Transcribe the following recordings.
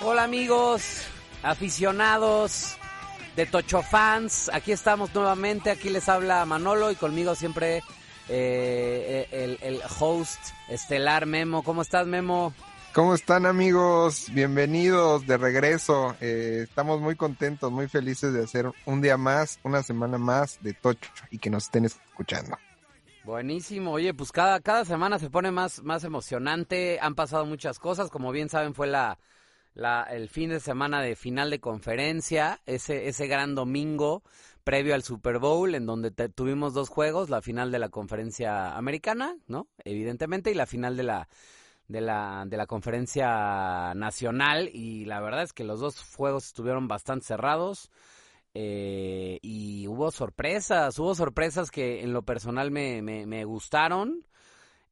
Hola amigos, aficionados de Tocho Fans, aquí estamos nuevamente, aquí les habla Manolo y conmigo siempre eh, el, el host estelar Memo. ¿Cómo estás Memo? ¿Cómo están amigos? Bienvenidos de regreso. Eh, estamos muy contentos, muy felices de hacer un día más, una semana más de Tocho y que nos estén escuchando. Buenísimo, oye, pues cada, cada semana se pone más, más emocionante, han pasado muchas cosas, como bien saben fue la, la, el fin de semana de final de conferencia, ese, ese gran domingo previo al Super Bowl, en donde tuvimos dos juegos, la final de la conferencia americana, ¿no? Evidentemente, y la final de la, de la, de la conferencia nacional, y la verdad es que los dos juegos estuvieron bastante cerrados. Eh, y hubo sorpresas, hubo sorpresas que en lo personal me, me, me gustaron.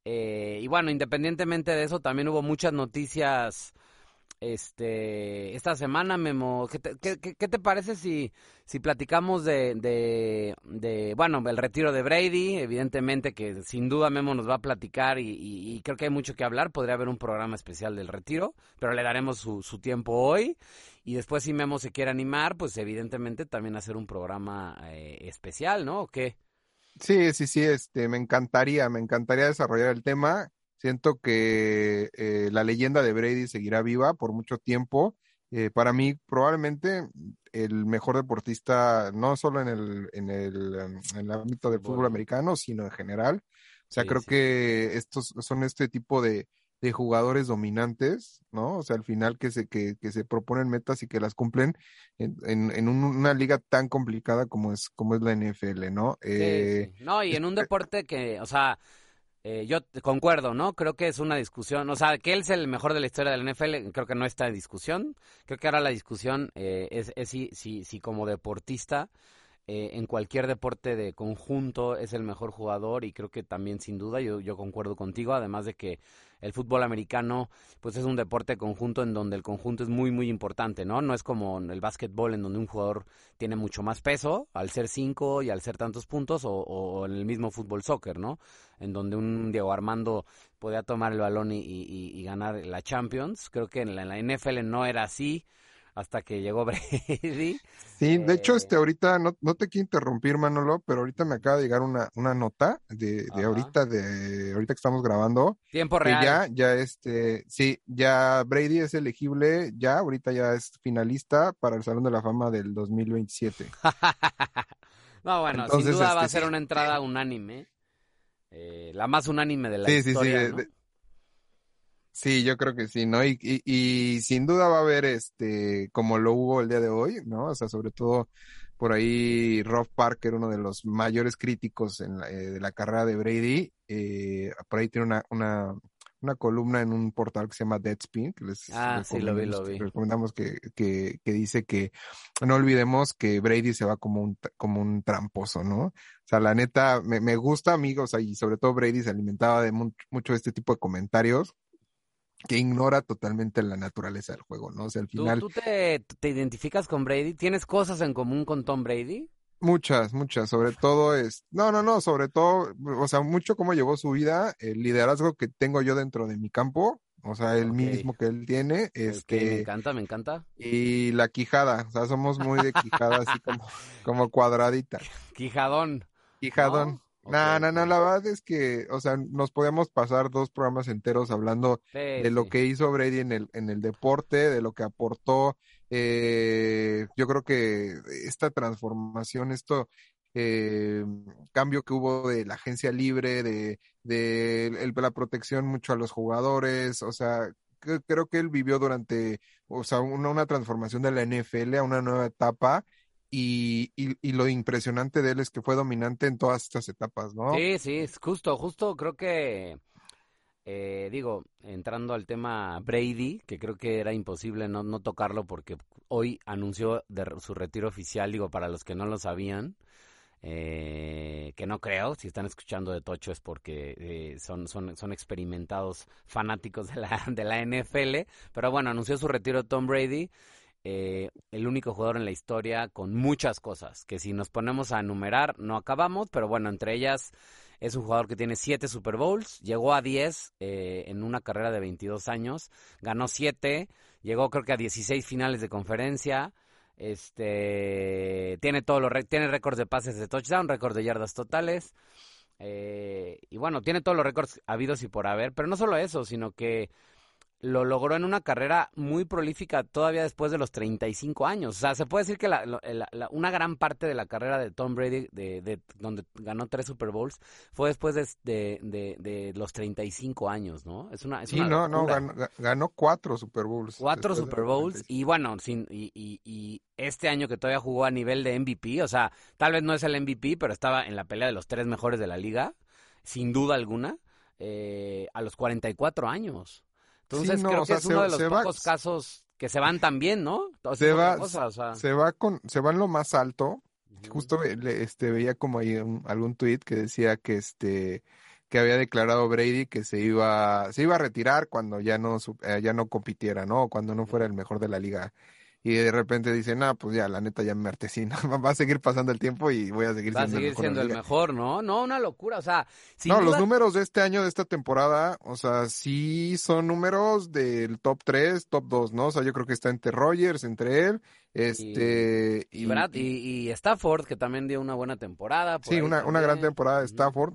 Eh, y bueno, independientemente de eso, también hubo muchas noticias este esta semana, Memo. ¿Qué te, qué, qué te parece si, si platicamos de, de, de, bueno, el retiro de Brady? Evidentemente que sin duda Memo nos va a platicar y, y, creo que hay mucho que hablar. Podría haber un programa especial del retiro, pero le daremos su, su tiempo hoy. Y después si Memo se quiere animar, pues evidentemente también hacer un programa eh, especial, ¿no? ¿O qué? Sí, sí, sí, este, me encantaría, me encantaría desarrollar el tema. Siento que eh, la leyenda de Brady seguirá viva por mucho tiempo. Eh, para mí, probablemente el mejor deportista, no solo en el, en el, em, en el ámbito del fútbol americano, sino en general. O sea, Sí, creo sí. que estos son este tipo de, de jugadores dominantes, ¿no? O sea, al final que se, que, que se proponen metas y que las cumplen en, en, en un- una liga tan complicada como es, como es la NFL, ¿no? Sí, Eh, sí. No, y en un deporte que, o sea, eh, yo concuerdo, ¿no? Creo que es una discusión, o sea, que él es el mejor de la historia del NFL, creo que no está en discusión. Creo que ahora la discusión eh, es, es si, si, si como deportista, eh, en cualquier deporte de conjunto es el mejor jugador y creo que también sin duda yo, yo concuerdo contigo, además de que el fútbol americano pues es un deporte conjunto en donde el conjunto es muy muy importante, ¿no? No es como el básquetbol en donde un jugador tiene mucho más peso al ser cinco y al ser tantos puntos o, en el mismo fútbol soccer, ¿no? En donde un Diego Armando podía tomar el balón y ganar la Champions. Creo que en la, en la NFL no era así hasta que llegó Brady. Sí, de hecho, Eh, este, ahorita, no, no te quiero interrumpir, Manolo, pero ahorita me acaba de llegar una, una nota de, de ahorita, de ahorita que estamos grabando, Tiempo que real. ya, ya este, sí, ya Brady es elegible, ya, ahorita ya es finalista para el Salón de la Fama del 2027. no, bueno, Entonces, sin duda va a este, ser sí. una entrada unánime. Eh, la más unánime de la Sí, sí, sí, historia, de- ¿no? de- sí, yo creo que sí, ¿no? Y, y, y sin duda va a haber, este, como lo hubo el día de hoy, ¿no? O sea, sobre todo por ahí Rob Parker, uno de los mayores críticos en la- eh, de la carrera de Brady, eh, por ahí tiene una, una, una columna en un portal que se llama Deadspin, que les Ah, sí, lo vi, recomendamos, lo vi. recomendamos que, que, que dice que no olvidemos que Brady se va como un, como un tramposo, ¿no? O sea, la neta, me, me gusta, amigos, y sobre todo Brady se alimentaba de mu- mucho de este tipo de comentarios que ignora totalmente la naturaleza del juego, ¿no? O sea, al ¿Tú, final, tú te, te identificas con Brady? ¿Tienes cosas en común con Tom Brady? muchas, muchas, sobre todo es, no, no, no, sobre todo, o sea, mucho cómo llevó su vida, el liderazgo que tengo yo dentro de mi campo, o sea, el Ok. mismo que él tiene, Ok, me este, encanta, me encanta. y la quijada, o sea, somos muy de quijada, así como, como cuadradita. Quijadón. Quijadón. ¿No? No, no, no, la verdad es que, o sea, nos podíamos pasar dos programas enteros hablando Sí, de lo sí. que hizo Brady en el, en el deporte, de lo que aportó. Eh, yo creo que esta transformación, esto eh, cambio que hubo de la agencia libre, de, de la protección mucho a los jugadores, o sea, creo que él vivió durante, o sea, una, una transformación de la NFL a una nueva etapa y, y, lo impresionante de él es que fue dominante en todas estas etapas, ¿no? Sí, sí, justo, justo creo que, eh, digo, entrando al tema Brady, que creo que era imposible no, no tocarlo porque hoy anunció de su retiro oficial, digo, para los que no lo sabían, eh, que no creo, si están escuchando de Tocho es porque eh, son, son, son experimentados fanáticos de la, de la NFL, pero bueno, anunció su retiro Tom Brady eh, el único jugador en la historia con muchas cosas, que si nos ponemos a enumerar no acabamos, pero bueno, entre ellas es un jugador que tiene siete Super Bowls, llegó a 10 eh, en una carrera de 22 años, ganó siete, llegó creo que a 16 finales de conferencia, este tiene todos los tiene récords de pases de touchdown, récord de yardas totales. Eh, y bueno, tiene todos los récords habidos y por haber, pero no solo eso, sino que lo logró en una carrera muy prolífica todavía después de los 35 años. O sea, se puede decir que la, una gran parte de la carrera de Tom Brady, de, de donde ganó tres Super Bowls, fue después de, de, de los 35 años, ¿no? Es una, es sí, no, no, ganó, cuatro Super Bowls. Cuatro Super Bowls y bueno, sin, y, y, y este año que todavía jugó a nivel de MVP, o sea, tal vez no es el MVP, pero estaba en la pelea de los tres mejores de la liga, sin duda alguna, eh, a los 44 años. Entonces creo que es uno de los pocos casos que se van tan bien, ¿no? se va, se va con, se va en lo más alto. Justo este veía como ahí algún tuit que decía que este que había declarado Brady que se iba se iba a retirar cuando ya no eh, ya no compitiera, ¿no? Cuando no fuera el mejor de la liga y de repente dicen, ah, pues ya, la neta ya me artesino, va a seguir pasando el tiempo y voy a seguir va siendo, a seguir siendo el mejor, ¿no? No, una locura, o sea... no, los números de este año, de esta temporada, o sea, sí son números del top 3, top 2, ¿no? O sea, yo creo que está entre Rogers, entre él, este... Y, Brad, y, Stafford, que también dio una buena temporada. sí, una, una gran temporada de Stafford.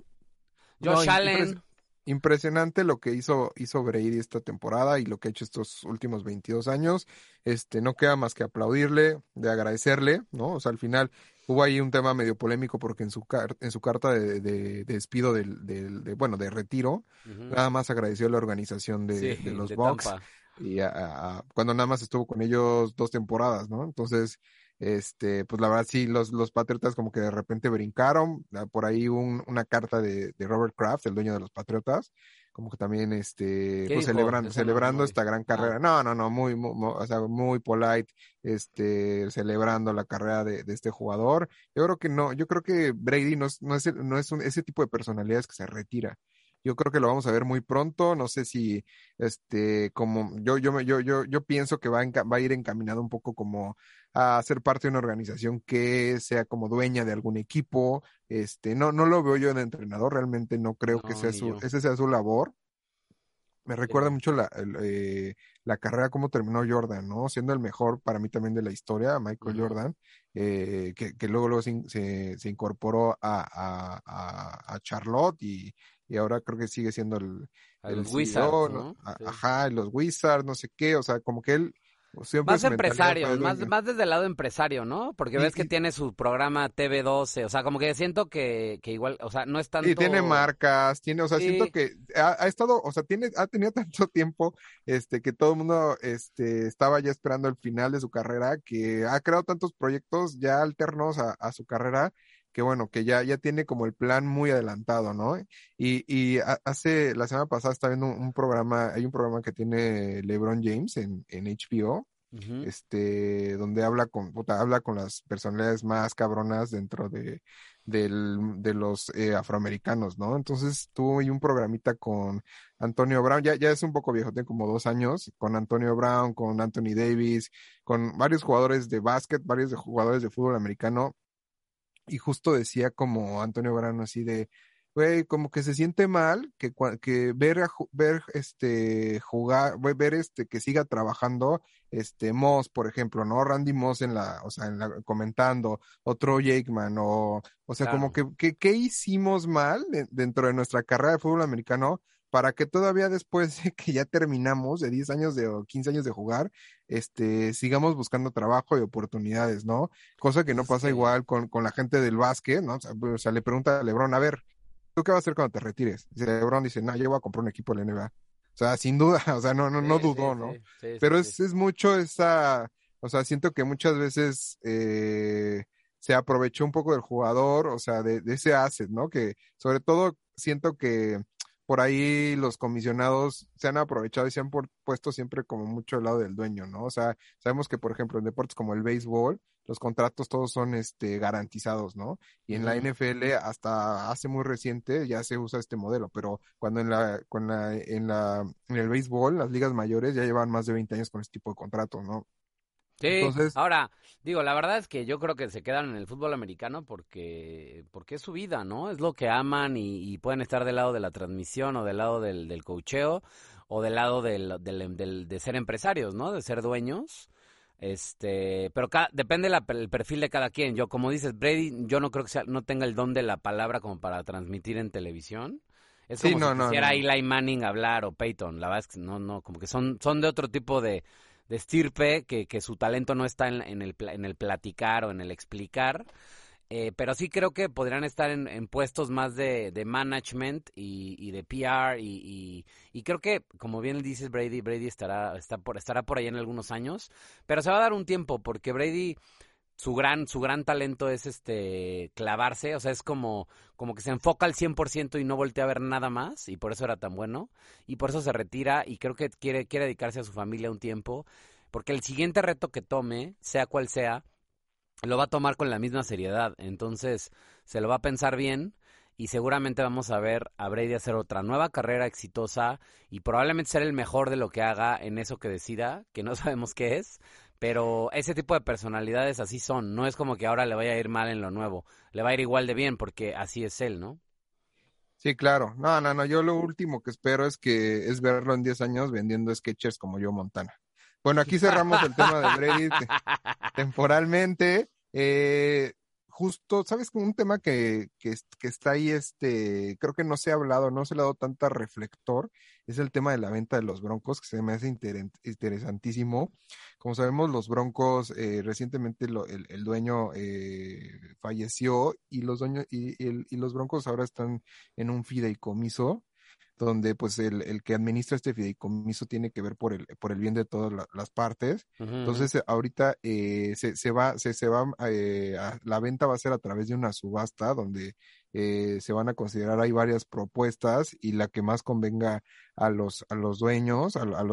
Josh Allen impresionante lo que hizo, hizo Brady esta temporada y lo que ha hecho estos últimos 22 años. Este, no queda más que aplaudirle, de agradecerle, ¿no? O sea, al final hubo ahí un tema medio polémico porque en su, en su carta de, de, despido del, del de, bueno, de retiro, nada más agradeció la organización de, los Bucks. Y cuando nada más estuvo con ellos dos temporadas, ¿no? Entonces, este, pues la verdad sí, los, los Patriotas como que de repente brincaron, ah, por ahí un, una carta de, de, Robert Kraft, el dueño de los Patriotas, como que también este, pues celebrando, celebrando esta gran ah. carrera. No, no, no, muy, muy, o sea, muy polite, este, celebrando la carrera de, de, este jugador. Yo creo que no, yo creo que Brady no es, no es, no es un, ese tipo de personalidades que se retira. Yo creo que lo vamos a ver muy pronto. No sé si, este, como yo, yo, yo, yo, yo pienso que va, va a ir encaminado un poco como a ser parte de una organización que sea como dueña de algún equipo. Este, no, no lo veo yo de entrenador. Realmente no creo que sea su, ese sea su labor. Me recuerda mucho la, eh, la carrera, cómo terminó Jordan, ¿no? Siendo el mejor para mí también de la historia, Michael Jordan, eh, que, que, luego, luego se, se, incorporó a, a, a, Charlotte y, y ahora creo que sigue siendo el, el, Wizard, ¿no? Ajá, los Wizards, no sé qué, o sea, como que él más empresario, más, más desde el lado empresario, ¿no? Porque ves que tiene su programa TV12, o sea, como que siento que, que igual, o sea, no es tanto... Y tiene marcas, tiene, o sea, siento que ha, ha, estado, o sea, tiene, ha tenido tanto tiempo, este, que todo el mundo, este, estaba ya esperando el final de su carrera, que ha creado tantos proyectos ya alternos a, a su carrera, que bueno, que ya, ya tiene como el plan muy adelantado, ¿no? Y, y hace, la semana pasada estaba viendo un, programa, hay un programa que tiene LeBron James en, en HBO, este, donde habla con, puta, habla con las personalidades más cabronas dentro de, del, de los eh, afroamericanos, ¿no? Entonces tuvo ahí un programita con Antonio Brown, ya, ya es un poco viejo, tiene como dos años, con Antonio Brown, con Anthony Davis, con varios jugadores de básquet, varios jugadores de fútbol americano, y justo decía como Antonio Brano así de, güey, como que se siente mal que, que ver, ver este, jugar, ver este, que siga trabajando, este, Moss, por ejemplo, ¿no? Randy Moss en la, o sea, en la, comentando, otro Jakeman, o, o sea, como que, que, ¿qué hicimos mal dentro de nuestra carrera de fútbol americano para que todavía después de que ya terminamos de 10 años de, o 15 años de jugar, este, sigamos buscando trabajo y oportunidades, ¿no? Cosa que no pasa igual con, con la gente del básquet, ¿no? O sea, o sea, le pregunta a Lebron, a ver, ¿tú qué vas a hacer cuando te retires? Y Lebron dice, no, yo voy a comprar un equipo de la NBA. O sea, sin duda, o sea, no, no, no dudó, ¿no? Pero es, es mucho esa, o sea, siento que muchas veces eh, se aprovechó un poco del jugador, o sea, de, de ese asset, ¿no? Que sobre todo siento que por ahí los comisionados se han aprovechado y se han puesto siempre como mucho al lado del dueño, ¿no? O sea, sabemos que, por ejemplo, en deportes como el béisbol, los contratos todos son este garantizados, ¿no? Y en la NFL hasta hace muy reciente ya se usa este modelo, pero cuando en la, con la, en la, en el béisbol, las ligas mayores ya llevan más de 20 años con este tipo de contratos, ¿no? Sí, ahora, digo, la verdad es que yo creo que se quedan en el fútbol americano porque, porque es su vida, ¿no? Es lo que aman y, pueden estar del lado de la transmisión o del lado del, del cocheo o del lado del, del, de ser empresarios, ¿no? De ser dueños. Este, pero depende el perfil de cada quien. Yo, como dices, Brady, yo no creo que sea, no tenga el don de la palabra como para transmitir en televisión. Es como si quisiera Eli Manning hablar o Peyton. La verdad es que no, no, como que son, son de otro tipo de, de estirpe, que, que su talento no está en, en, el, en el platicar o en el explicar. Eh, pero sí creo que podrían estar en, en puestos más de, de management y, y, de PR y, y, creo que, como bien dices Brady, Brady estará, está por, estará por ahí en algunos años, pero se va a dar un tiempo porque Brady su gran, su gran talento es este clavarse, o sea, es como, como que se enfoca al 100% y no voltea a ver nada más, y por eso era tan bueno, y por eso se retira, y creo que quiere, quiere dedicarse a su familia un tiempo, porque el siguiente reto que tome, sea cual sea, lo va a tomar con la misma seriedad, entonces se lo va a pensar bien, y seguramente vamos a ver a Brady hacer otra nueva carrera exitosa y probablemente ser el mejor de lo que haga en eso que decida, que no sabemos qué es, pero ese tipo de personalidades así son. No es como que ahora le vaya a ir mal en lo nuevo. Le va a ir igual de bien porque así es él, ¿no? Sí, claro. No, no, no. Yo lo último que espero es que es verlo en 10 años vendiendo sketchers como yo Montana. Bueno, aquí cerramos el tema de Brady temporalmente. Eh, justo, ¿sabes? Un tema que, que, que, está ahí, este, creo que no se ha hablado, no se le ha dado tanta reflector, es el tema de la venta de los broncos, que se me hace interesantísimo. Como sabemos, los broncos, eh, recientemente lo, el, el, dueño eh, falleció y los dueños, y, y, y los broncos ahora están en un fideicomiso donde pues el, el, que administra este fideicomiso tiene que ver por el, por el bien de todas las partes. Entonces, ahorita eh, se, se va, se, se va, eh, la venta va a ser a través de una subasta donde eh, se van a considerar, hay varias propuestas y la que más convenga a los, a los dueños, a, los, a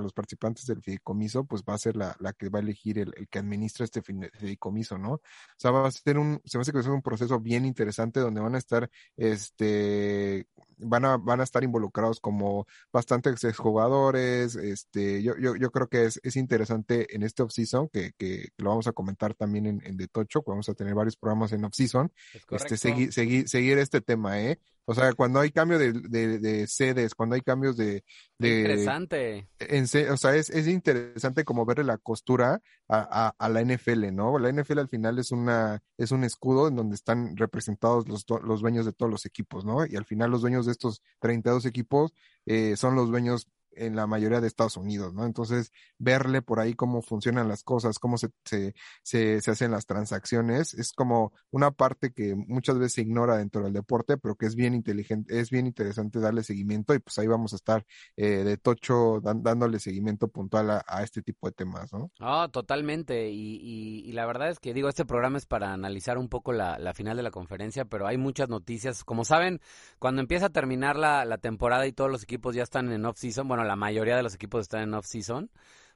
los participantes del fideicomiso, pues va a ser la, la que va a elegir el, el, que administra este fideicomiso, ¿no? O sea, va a ser un, se me hace que va a ser un proceso bien interesante donde van a estar, este, van a, van a estar involucrados como bastantes exjugadores, este, yo, yo, yo creo que es, es interesante en este off-season, que, que, lo vamos a comentar también en, en The Tocho, vamos a tener varios programas en off-season, este, seguir, seguir, seguir este tema, ¿eh? O sea, cuando hay cambio de, de, de sedes, cuando hay cambios de... de interesante. En, o sea, es, es interesante como verle la costura a, a, a, la NFL, ¿no? La NFL al final es una es un escudo en donde están representados los, los dueños de todos los equipos, ¿no? Y al final los dueños de estos 32 equipos eh, son los dueños en la mayoría de Estados Unidos, ¿no? Entonces, verle por ahí cómo funcionan las cosas, cómo se, se, se, se, hacen las transacciones, es como una parte que muchas veces se ignora dentro del deporte, pero que es bien inteligente, es bien interesante darle seguimiento y pues ahí vamos a estar eh, de tocho dan, dándole seguimiento puntual a, este tipo de temas, ¿no? Ah, oh, totalmente. Y, y, y, la verdad es que digo, este programa es para analizar un poco la, la final de la conferencia, pero hay muchas noticias. Como saben, cuando empieza a terminar la, la temporada y todos los equipos ya están en off-season, bueno, la mayoría de los equipos están en off-season,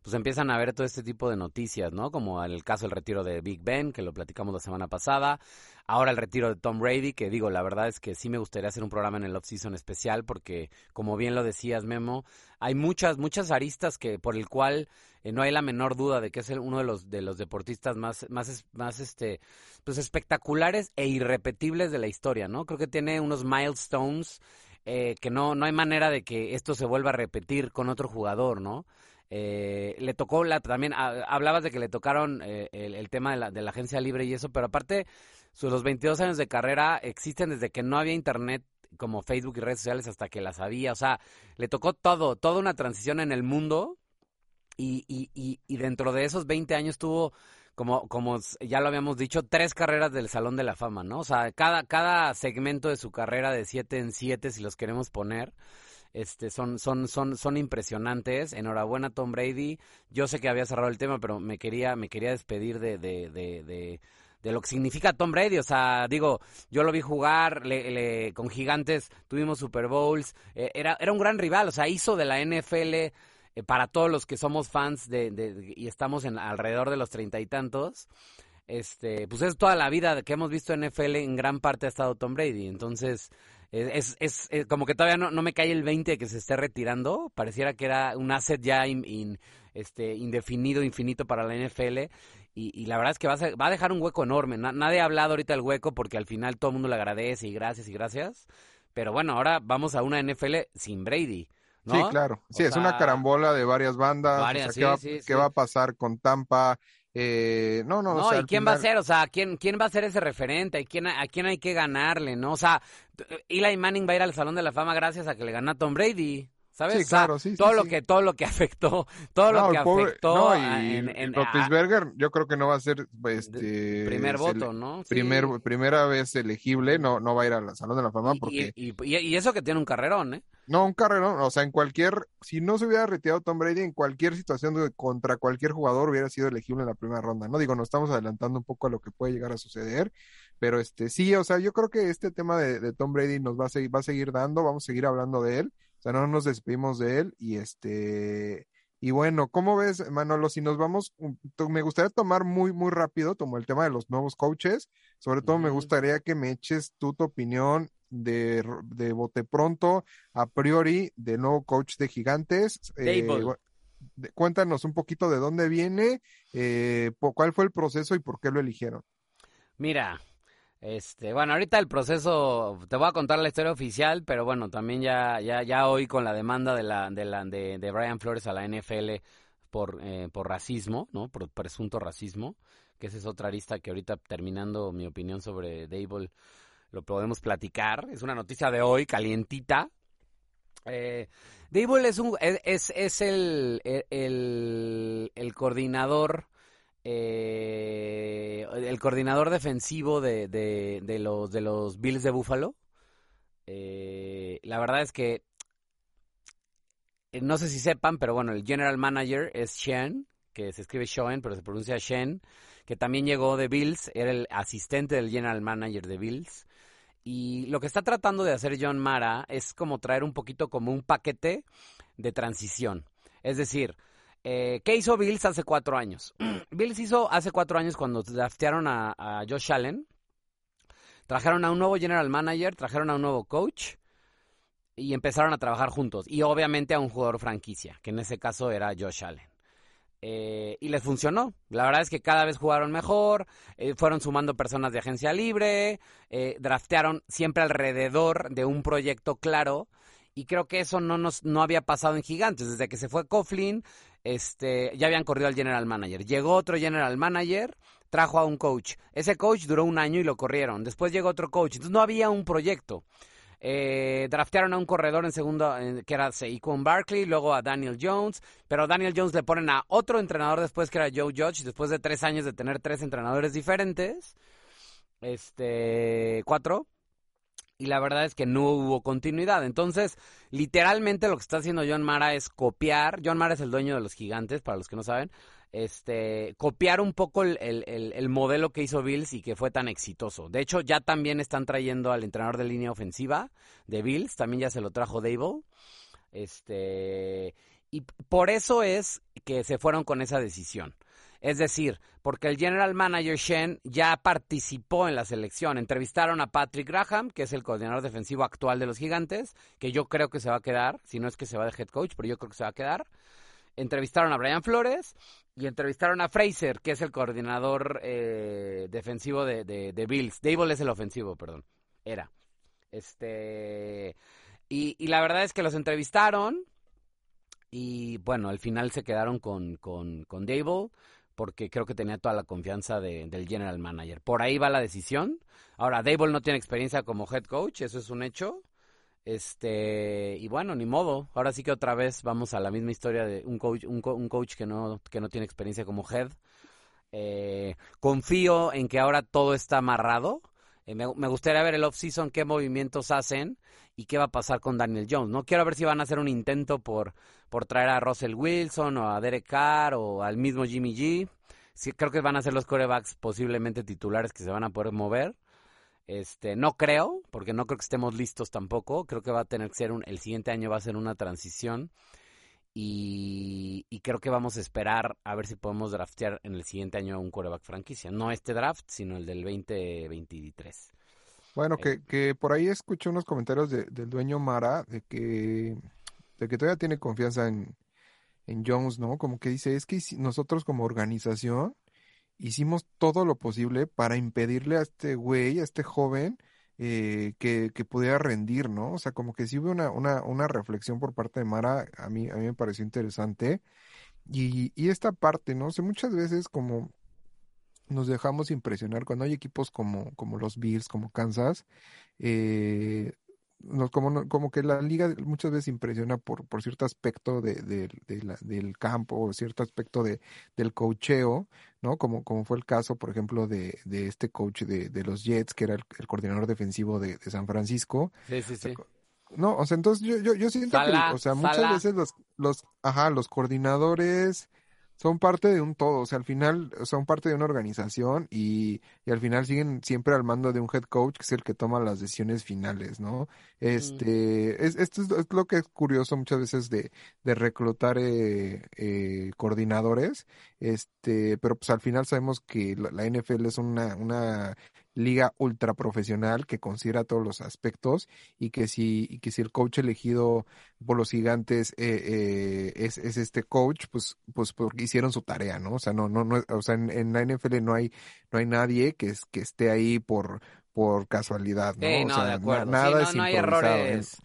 pues empiezan a ver todo este tipo de noticias, ¿no? Como el caso del retiro de Big Ben, que lo platicamos la semana pasada, ahora el retiro de Tom Brady, que digo, la verdad es que sí me gustaría hacer un programa en el off-season especial, porque como bien lo decías, Memo, hay muchas, muchas aristas que por el cual eh, no hay la menor duda de que es uno de los, de los deportistas más, más, más, este, pues espectaculares e irrepetibles de la historia, ¿no? Creo que tiene unos milestones eh, que no, no hay manera de que esto se vuelva a repetir con otro jugador, ¿no? Eh, le tocó la, también, a, hablabas de que le tocaron eh, el, el, tema de la, de la, agencia libre y eso, pero aparte, sus, los 22 años de carrera existen desde que no había internet como Facebook y redes sociales hasta que las había. O sea, le tocó todo, toda una transición en el mundo y, y, y, y dentro de esos 20 años tuvo como, como ya lo habíamos dicho, tres carreras del Salón de la Fama, ¿no? O sea, cada, cada segmento de su carrera de siete en siete, si los queremos poner, este, son, son, son, son impresionantes. Enhorabuena, Tom Brady. Yo sé que había cerrado el tema, pero me quería, me quería despedir de, de, de, de de lo que significa Tom Brady. O sea, digo, yo lo vi jugar le, le, con gigantes, tuvimos Super Bowls, eh, era, era un gran rival, o sea, hizo de la NFL eh, para todos los que somos fans de, de, y estamos en alrededor de los treinta y tantos, este, pues es toda la vida que hemos visto en NFL, en gran parte ha estado Tom Brady. Entonces, es, es, es como que todavía no, me cae el 20 de que se esté retirando. Pareciera que era un asset ya este, indefinido, infinito para la NFL. Y, la verdad es que va a, va a dejar un hueco enorme. Na, nadie ha hablado ahorita del hueco porque al final todo el mundo le agradece y gracias y gracias. Pero bueno, ahora vamos a una NFL sin Brady. ¿No? Sí, claro. Sí, o es sea, una carambola de varias bandas. Varias, o sea, sí, ¿qué, va, sí, ¿qué sí. va a pasar con Tampa? Eh, no, no, No, o sea, ¿y quién va a ser? O sea, ¿quién, ¿quién va a ser ese referente? ¿A quién, ¿A quién hay que ganarle? ¿No? O sea, Eli Manning va a ir al Salón de la Fama gracias a que le ganó a Tom Brady. ¿Sabes? Sí, O sea, claro, sí, sí, todo lo que todo lo que afectó, todo lo que pobre- afectó no, a- y en, yo creo que no va a ser este primer voto, ¿no? Primer primera vez elegible, no no va a ir al Salón de la Fama Y- porque y, y- y eso que tiene un carrerón, ¿eh? no un carrerón, o sea, en cualquier si no se hubiera retirado Tom Brady en cualquier situación de- contra cualquier jugador hubiera sido elegible en la primera ronda. No digo, nos estamos adelantando un poco a lo que puede llegar a suceder, pero este sí, o sea, yo creo que este tema de, de Tom Brady nos va a seguir va a seguir dando, vamos a seguir hablando de él. Sea, no nos despedimos de él y este y bueno, ¿cómo ves, Manolo? Si nos vamos, me gustaría tomar muy, muy rápido, como el tema de los nuevos coaches. Sobre todo me gustaría que me eches tú tu opinión de, de bote pronto, a priori, del nuevo coach de Gigantes. Eh, cuéntanos un poquito de dónde viene, eh, cuál fue el proceso y por qué lo eligieron. Mira, este, bueno, ahorita el proceso, te voy a contar la historia oficial, pero bueno, también ya, ya, ya hoy con la demanda de la, de la, de, de Brian Flores a la NFL por, eh, por racismo, ¿no? Por presunto racismo, que esa es otra arista que ahorita terminando mi opinión sobre Dable lo podemos platicar. Es una noticia de hoy, calientita. Eh, es un, es, es el, el, el coordinador eh, el coordinador defensivo de, de, los, de los Bills de Buffalo. Eh, la verdad es que eh, no sé si sepan, pero bueno, el general manager es Shen, que se escribe Schoen, pero se pronuncia Shen, que también llegó de Bills, era el asistente del general manager de Bills. Y lo que está tratando de hacer John Mara es como traer un poquito como un paquete de transición. Es decir, eh, ¿qué hizo Bills hace cuatro años? Bills hizo hace cuatro años cuando draftearon a, Josh Allen. Trajeron a un nuevo general manager, trajeron a un nuevo coach y empezaron a trabajar juntos. Y obviamente a un jugador franquicia, que en ese caso era Josh Allen. Eh, y les funcionó. La verdad es que cada vez jugaron mejor, eh, fueron sumando personas de agencia libre, eh, draftearon siempre alrededor de un proyecto claro. Y creo que eso no nos no había pasado en Gigantes. Desde que se fue Coughlin, este, ya habían corrido al general manager. Llegó otro general manager, trajo a un coach. Ese coach duró un año y lo corrieron. Después llegó otro coach. Entonces no había un proyecto. Eh, draftearon a un corredor en segundo, que era Saquon Barkley, luego a Daniel Jones, pero Daniel Jones le ponen a otro entrenador después que era Joe Judge, después de tres años de tener tres entrenadores diferentes, este, cuatro, y la verdad es que no hubo continuidad. Entonces, literalmente lo que está haciendo John Mara es copiar. John Mara es el dueño de los gigantes, para los que no saben. Este, copiar un poco el, el, el, el, modelo que hizo Bills y que fue tan exitoso. De hecho, ya también están trayendo al entrenador de línea ofensiva de Bills, también ya se lo trajo Dable. Este, y por eso es que se fueron con esa decisión. Es decir, porque el general manager Shen ya participó en la selección. Entrevistaron a Patrick Graham, que es el coordinador defensivo actual de los Gigantes, que yo creo que se va a quedar, si no es que se va de head coach, pero yo creo que se va a quedar. Entrevistaron a Brian Flores y entrevistaron a Fraser, que es el coordinador eh, defensivo de, Bills. Dable es el ofensivo, perdón. Era. Este. Y, y la verdad es que los entrevistaron. Y bueno, al final se quedaron con, con, con Dable porque creo que tenía toda la confianza de, del general manager. Por ahí va la decisión. Ahora, Dable no tiene experiencia como head coach, eso es un hecho. Este, y bueno, ni modo. Ahora sí que otra vez vamos a la misma historia de un coach, un, un coach que no, que no tiene experiencia como head. Eh, confío en que ahora todo está amarrado. Eh, me, me, gustaría ver el off-season, qué movimientos hacen y qué va a pasar con Daniel Jones. No quiero ver si van a hacer un intento por, por traer a Russell Wilson o a Derek Carr o al mismo Jimmy G. Creo que van a ser los corebacks posiblemente titulares que se van a poder mover. Este, no creo, porque no creo que estemos listos tampoco. Creo que va a tener que ser un, el siguiente año va a ser una transición. Y, y, creo que vamos a esperar a ver si podemos draftear en el siguiente año un coreback franquicia. No este draft, sino el del 2023. Bueno, que, que por ahí escuché unos comentarios de, del dueño Mara de que, de que todavía tiene confianza en, en Jones, ¿no? Como que dice, es que nosotros como organización hicimos todo lo posible para impedirle a este güey, a este joven, eh, que, que, pudiera rendir, ¿no? O sea, como que sí hubo una, una, una reflexión por parte de Mara, a mí, a mí me pareció interesante. Y, y esta parte, ¿no? O sea, muchas veces como nos dejamos impresionar cuando hay equipos como, como los Bills, como Kansas, eh, como, como que la liga muchas veces impresiona por, por cierto aspecto de, de, de la, del campo o cierto aspecto de, del cocheo, ¿no? Como, como fue el caso, por ejemplo, de, de este coach de, de los Jets, que era el, el coordinador defensivo de, de, San Francisco. Sí, sí, sí. No, o sea, entonces yo, yo, yo siento que, o sea, muchas veces los, los, ajá, los coordinadores son parte de un todo, o sea, al final son parte de una organización y, y, al final siguen siempre al mando de un head coach que es el que toma las decisiones finales, ¿no? Este, mm. es, esto es, es, lo que es curioso muchas veces de, de reclutar eh, eh, coordinadores, este, pero pues al final sabemos que la, la NFL es una, una liga ultra profesional que considera todos los aspectos y que si, y que si el coach elegido por los gigantes eh, eh, es, es, este coach, pues, pues porque hicieron su tarea, ¿no? O sea, no, no, no, o sea, en, en la NFL no hay, no hay nadie que, es, que esté ahí por, por casualidad, ¿no? Sí, no o sea, de acuerdo. nada sí, no, es no hay errores.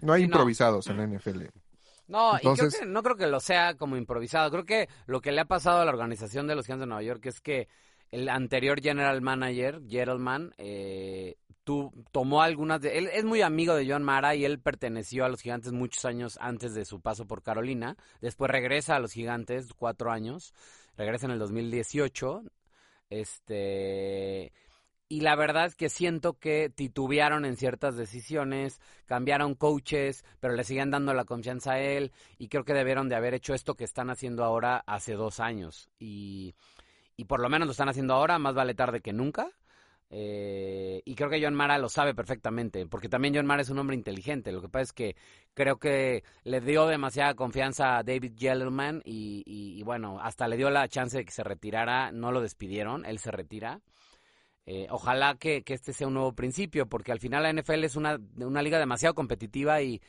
No hay Sí, improvisados en la NFL. No, Entonces- y creo que, no creo que lo sea como improvisado. Creo que lo que le ha pasado a la organización de los Gigantes de Nueva York es que el anterior general manager, Gettleman, eh, tomó algunas de... Él es muy amigo de John Mara y él perteneció a los Gigantes muchos años antes de su paso por Carolina. Después regresa a los Gigantes, cuatro años. Regresa en el 2018. Este... Y la verdad es que siento que titubearon en ciertas decisiones, cambiaron coaches, pero le siguen dando la confianza a él y creo que debieron de haber hecho esto que están haciendo ahora hace dos años. Y, y por lo menos lo están haciendo ahora, más vale tarde que nunca. Eh, y creo que John Mara lo sabe perfectamente, porque también John Mara es un hombre inteligente. Lo que pasa es que creo que le dio demasiada confianza a David Gellman y, y, y bueno, hasta le dio la chance de que se retirara. No lo despidieron, él se retira. Eh, ojalá que, que, este sea un nuevo principio, porque al final la NFL es una, una liga demasiado competitiva y,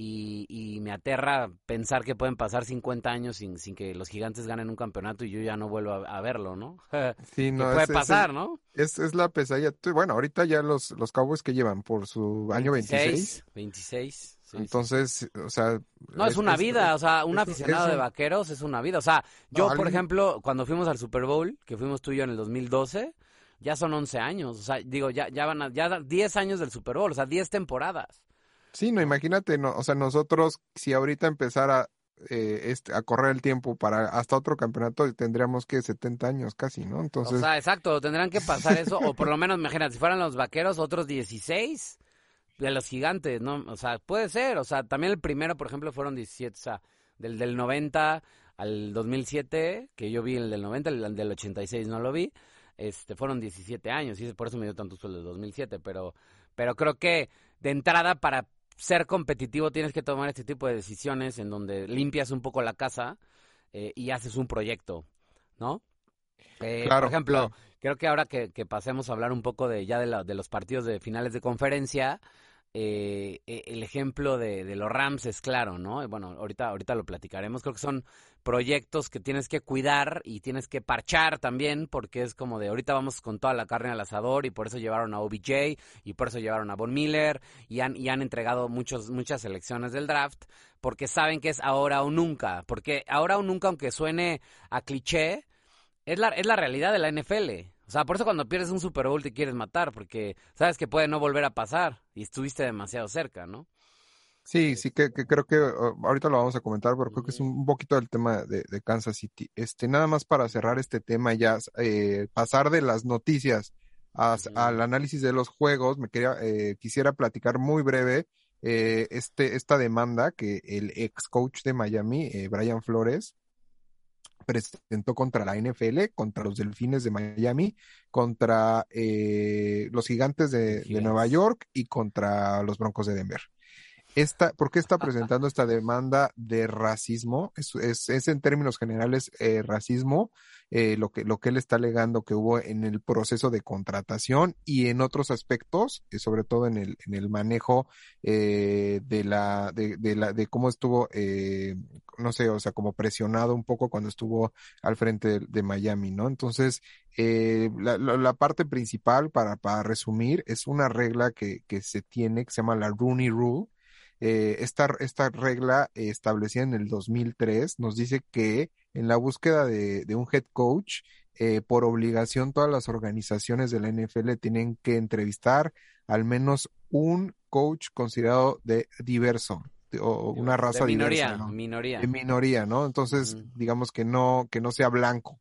y, y, me aterra pensar que pueden pasar 50 años sin, sin, que los gigantes ganen un campeonato y yo ya no vuelvo a, a verlo, ¿no? Sí, no puede es, pasar, es, ¿no? Es, es la pesadilla. Bueno, ahorita ya los, los Cowboys que llevan por su año 26. 26. Sí, Entonces, sí. o sea... No, es, es una vida, o sea, un aficionado de vaqueros es una vida. O sea, yo, no, por alguien... ejemplo, cuando fuimos al Super Bowl, que fuimos tú y yo en el 2012, ya son 11 años, o sea, digo, ya, ya van a, ya 10 años del Super Bowl, o sea, 10 temporadas. Sí, no, imagínate, no, o sea, nosotros, si ahorita empezara eh, este, a correr el tiempo para hasta otro campeonato, tendríamos que 70 años casi, ¿no? Entonces... O sea, exacto, tendrán que pasar eso, o por lo menos, imagínate, si fueran los vaqueros, otros 16 de los gigantes, ¿no? O sea, puede ser, o sea, también el primero, por ejemplo, fueron 17, o sea, del, del 90 al 2007, que yo vi el del 90, el del 86 no lo vi, este, fueron 17 años, y por eso me dio tanto sueldo el 2007, pero, pero creo que de entrada para ser competitivo tienes que tomar este tipo de decisiones en donde limpias un poco la casa eh, y haces un proyecto, ¿no? Eh, claro, por ejemplo, claro. creo que ahora que, que, pasemos a hablar un poco de ya de, la, de los partidos de finales de conferencia, eh, el ejemplo de, de, los Rams es claro, ¿no? Bueno, ahorita, ahorita lo platicaremos. Creo que son proyectos que tienes que cuidar y tienes que parchar también, porque es como de ahorita vamos con toda la carne al asador y por eso llevaron a OBJ y por eso llevaron a Von Miller y han, y han entregado muchos, muchas selecciones del draft, porque saben que es ahora o nunca. Porque ahora o nunca, aunque suene a cliché, es la, es la realidad de la NFL. O sea, por eso cuando pierdes un Super Bowl te quieres matar, porque sabes que puede no volver a pasar y estuviste demasiado cerca, ¿no? Sí, sí que, creo que ahorita lo vamos a comentar, pero creo que es un, poquito del tema de, Kansas City. Este, nada más para cerrar este tema ya, eh, pasar de las noticias al análisis de los juegos, me quería, eh, quisiera platicar muy breve eh, este, esta demanda que el ex coach de Miami, Brian Flores, presentó contra la NFL, contra los Delfines de Miami, contra los Gigantes de Nueva York y contra los Broncos de Denver. Esta, ¿Por qué está presentando esta demanda de racismo? Es, es, en términos generales eh, racismo, eh, lo, que, lo que él está alegando que hubo en el proceso de contratación y en otros aspectos, eh, sobre todo en el, en el manejo de, la, de, de, la, de cómo estuvo, no sé, o sea, como presionado un poco cuando estuvo al frente de, Miami, ¿no? Entonces, la, la, parte principal, para, para resumir, es una regla que, que se tiene, que se llama la Rooney Rule, eh, esta, esta regla establecida en el 2003 nos dice que en la búsqueda de, un head coach, eh, por obligación todas las organizaciones de la NFL tienen que entrevistar al menos un coach considerado de diverso o una raza de minoría, diversa, minoría. De minoría, ¿no? Entonces, digamos que no, que no sea blanco,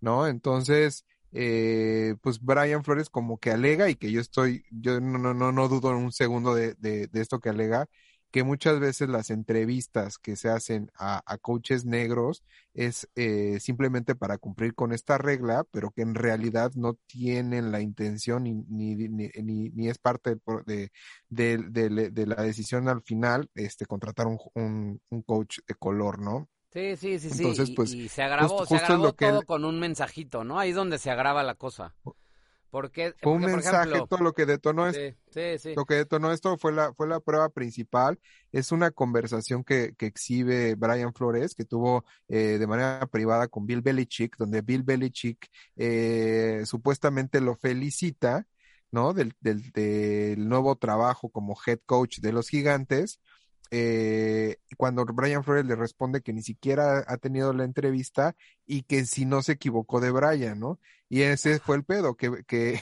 ¿no? Entonces, eh, pues Brian Flores como que alega y que yo estoy, yo no, no, no, no dudo en un segundo de, de, esto que alega, que muchas veces las entrevistas que se hacen a, a coaches negros es eh, simplemente para cumplir con esta regla, pero que en realidad no tienen la intención ni, ni, ni, ni es parte de, de, de, la decisión al final este, contratar un, un, un coach de color, ¿no? Sí, sí, sí, sí. Pues, y, se agravó, se agravó todo con un mensajito, ¿no? Ahí es donde se agrava la cosa. Porque, fue un mensaje, todo lo que detonó esto. Sí, sí, Lo que detonó esto fue la, fue la prueba principal. Es una conversación que, que exhibe Brian Flores, que tuvo eh, de manera privada con Bill Belichick, donde Bill Belichick eh, supuestamente lo felicita, ¿no? Del, del, del nuevo trabajo como head coach de los gigantes eh, cuando Brian Flores le responde que ni siquiera ha tenido la entrevista y que si no se equivocó de Brian, ¿no? Y ese fue el pedo, que, que,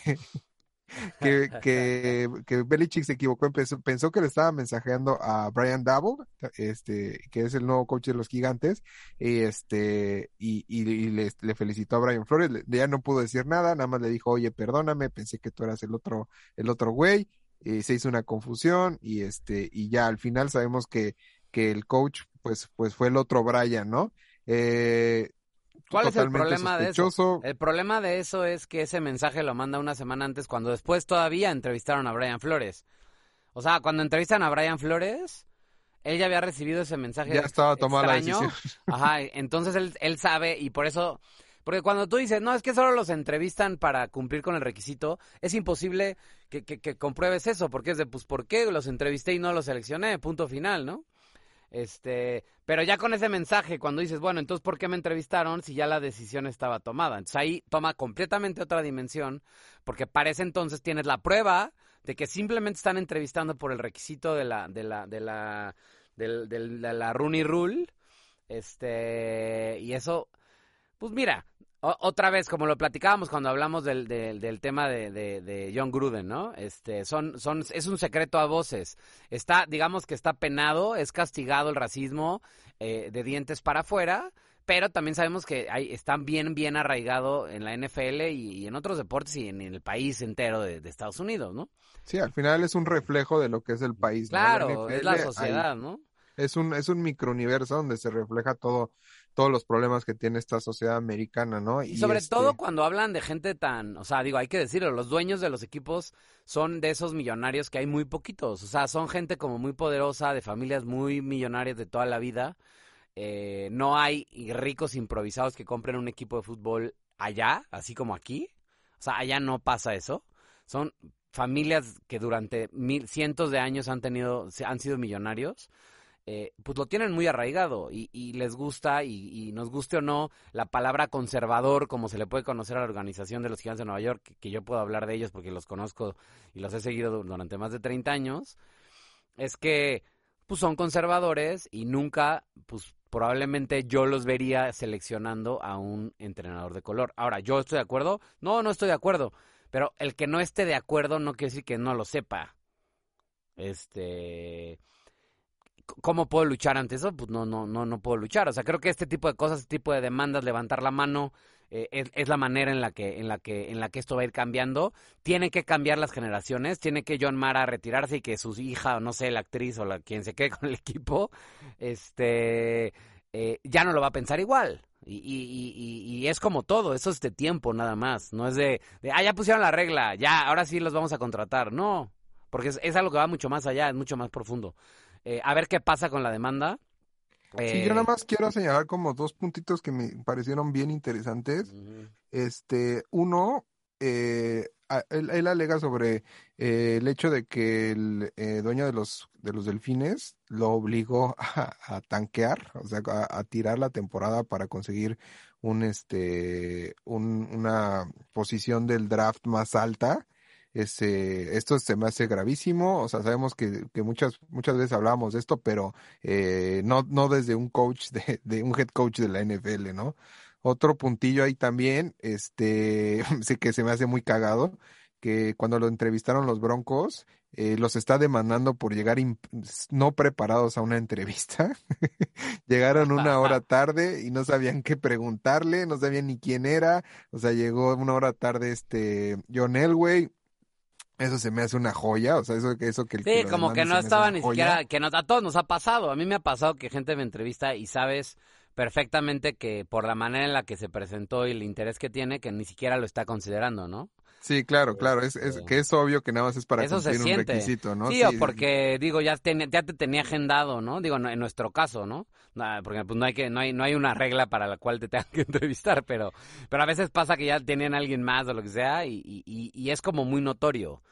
que, que, Belichick se equivocó, pensó, pensó que le estaba mensajeando a Brian Double, este, que es el nuevo coach de los gigantes, y este, y, y, le, le, felicitó a Brian Flores, ya no pudo decir nada, nada más le dijo, oye, perdóname, pensé que tú eras el otro, el otro güey, eh, se hizo una confusión y este y ya al final sabemos que, que el coach pues pues fue el otro Brian, ¿no? Eh, ¿Cuál es el problema de eso? El problema de eso es que ese mensaje lo manda una semana antes cuando después todavía entrevistaron a Brian Flores. O sea, cuando entrevistan a Brian Flores, él ya había recibido ese mensaje. Ya estaba tomada la decisión. Ajá, entonces él, él sabe y por eso porque cuando tú dices, no, es que solo los entrevistan para cumplir con el requisito, es imposible que, que, compruebes eso, porque es de, pues, ¿por qué los entrevisté y no los seleccioné? Punto final, ¿no? Este, pero ya con ese mensaje, cuando dices, bueno, entonces, ¿por qué me entrevistaron si ya la decisión estaba tomada? Entonces ahí toma completamente otra dimensión, porque para ese entonces tienes la prueba de que simplemente están entrevistando por el requisito de la, de la, de la, de, de la Rooney Rule, este, y eso, pues mira, otra vez, como lo platicábamos cuando hablamos del, del, tema de, de, John Gruden, ¿no? Este, son, son, es un secreto a voces. Está, digamos que está penado, es castigado el racismo eh, de dientes para afuera, pero también sabemos que hay, están bien, bien arraigado en la NFL y, en otros deportes y en, el país entero de, Estados Unidos, ¿no? Sí, al final es un reflejo de lo que es el país. Claro, es la sociedad, ¿no? Es un, es un microuniverso donde se refleja todo todos los problemas que tiene esta sociedad americana, ¿no? Y, sobre este todo cuando hablan de gente tan, o sea, digo, hay que decirlo, los dueños de los equipos son de esos millonarios que hay muy poquitos, o sea, son gente como muy poderosa, de familias muy millonarias de toda la vida. Eh, no hay ricos improvisados que compren un equipo de fútbol allá, así como aquí. O sea, allá no pasa eso. Son familias que durante mil, cientos de años han tenido, han sido millonarios. Eh, pues lo tienen muy arraigado y, les gusta, y, nos guste o no, la palabra conservador, como se le puede conocer a la organización de los gigantes de Nueva York, que, yo puedo hablar de ellos porque los conozco y los he seguido durante más de 30 años, es que pues son conservadores y nunca, pues probablemente yo los vería seleccionando a un entrenador de color. Ahora, ¿yo estoy de acuerdo? No, no estoy de acuerdo. Pero el que no esté de acuerdo no quiere decir que no lo sepa. Este ¿cómo puedo luchar ante eso? Pues no, no, no, no puedo luchar. O sea, creo que este tipo de cosas, este tipo de demandas, levantar la mano, eh, es, la manera en la que, en la que, en la que esto va a ir cambiando. Tiene que cambiar las generaciones, tiene que John Mara retirarse y que su hija, o no sé, la actriz o la quien se quede con el equipo, este, eh, ya no lo va a pensar igual. Y, y, y, y, es como todo, eso es de tiempo nada más, no es de, de, ah, ya pusieron la regla, ya, ahora sí los vamos a contratar, no, porque es, es algo que va mucho más allá, es mucho más profundo. Eh, a ver qué pasa con la demanda. Sí, yo nada más quiero señalar como dos puntitos que me parecieron bien interesantes. Uh -huh. Este, uno, eh, él, él, alega sobre eh, el hecho de que el eh, dueño de los, de los delfines lo obligó a, a tanquear, o sea, a, a, tirar la temporada para conseguir un, este, un, una posición del draft más alta este, esto se me hace gravísimo, o sea, sabemos que, que muchas, muchas veces hablábamos de esto, pero eh, no, no desde un coach, de, de, un head coach de la NFL, ¿no? Otro puntillo ahí también, este, sí que se me hace muy cagado, que cuando lo entrevistaron los Broncos, eh, los está demandando por llegar no preparados a una entrevista. Llegaron una hora tarde y no sabían qué preguntarle, no sabían ni quién era, o sea, llegó una hora tarde este John Elway, eso se me hace una joya, o sea, eso, eso que... El, sí, que como que no estaba ni joya. siquiera, que no, a todos nos ha pasado, a mí me ha pasado que gente me entrevista y sabes perfectamente que por la manera en la que se presentó y el interés que tiene, que ni siquiera lo está considerando, ¿no? Sí, claro, claro, es, es, que es obvio que nada más es para Eso cumplir se un requisito, ¿no? Sí, sí, o porque, digo, ya te, ya te tenía agendado, ¿no? Digo, en nuestro caso, ¿no? Porque pues no hay que, no hay, no hay una regla para la cual te tengan que entrevistar, pero, pero a veces pasa que ya tenían a alguien más o lo que sea y, y, y es como muy notorio.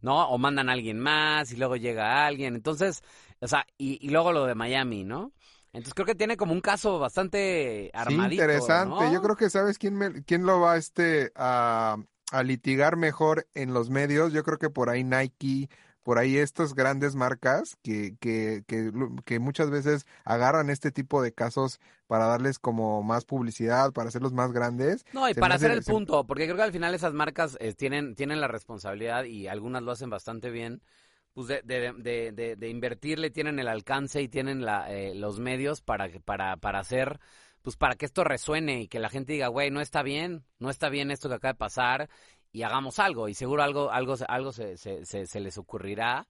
¿no? O mandan a alguien más y luego llega alguien. Entonces, o sea, y, y luego lo de Miami, ¿no? Entonces creo que tiene como un caso bastante armadito. Sí, interesante. ¿no? Yo creo que sabes quién me, quién lo va este a, a litigar mejor en los medios. Yo creo que por ahí Nike, por ahí estas grandes marcas que, que, que, que, muchas veces agarran este tipo de casos para darles como más publicidad, para hacerlos más grandes. No, y para hacer el se... punto, porque creo que al final esas marcas eh, tienen, tienen la responsabilidad y algunas lo hacen bastante bien. Pues de, de, de, de, de invertirle, tienen el alcance y tienen la, eh, los medios para, para, para hacer, pues para que esto resuene y que la gente diga, güey, no está bien, no está bien esto que acaba de pasar y hagamos algo y seguro algo algo algo se, se, se, se les ocurrirá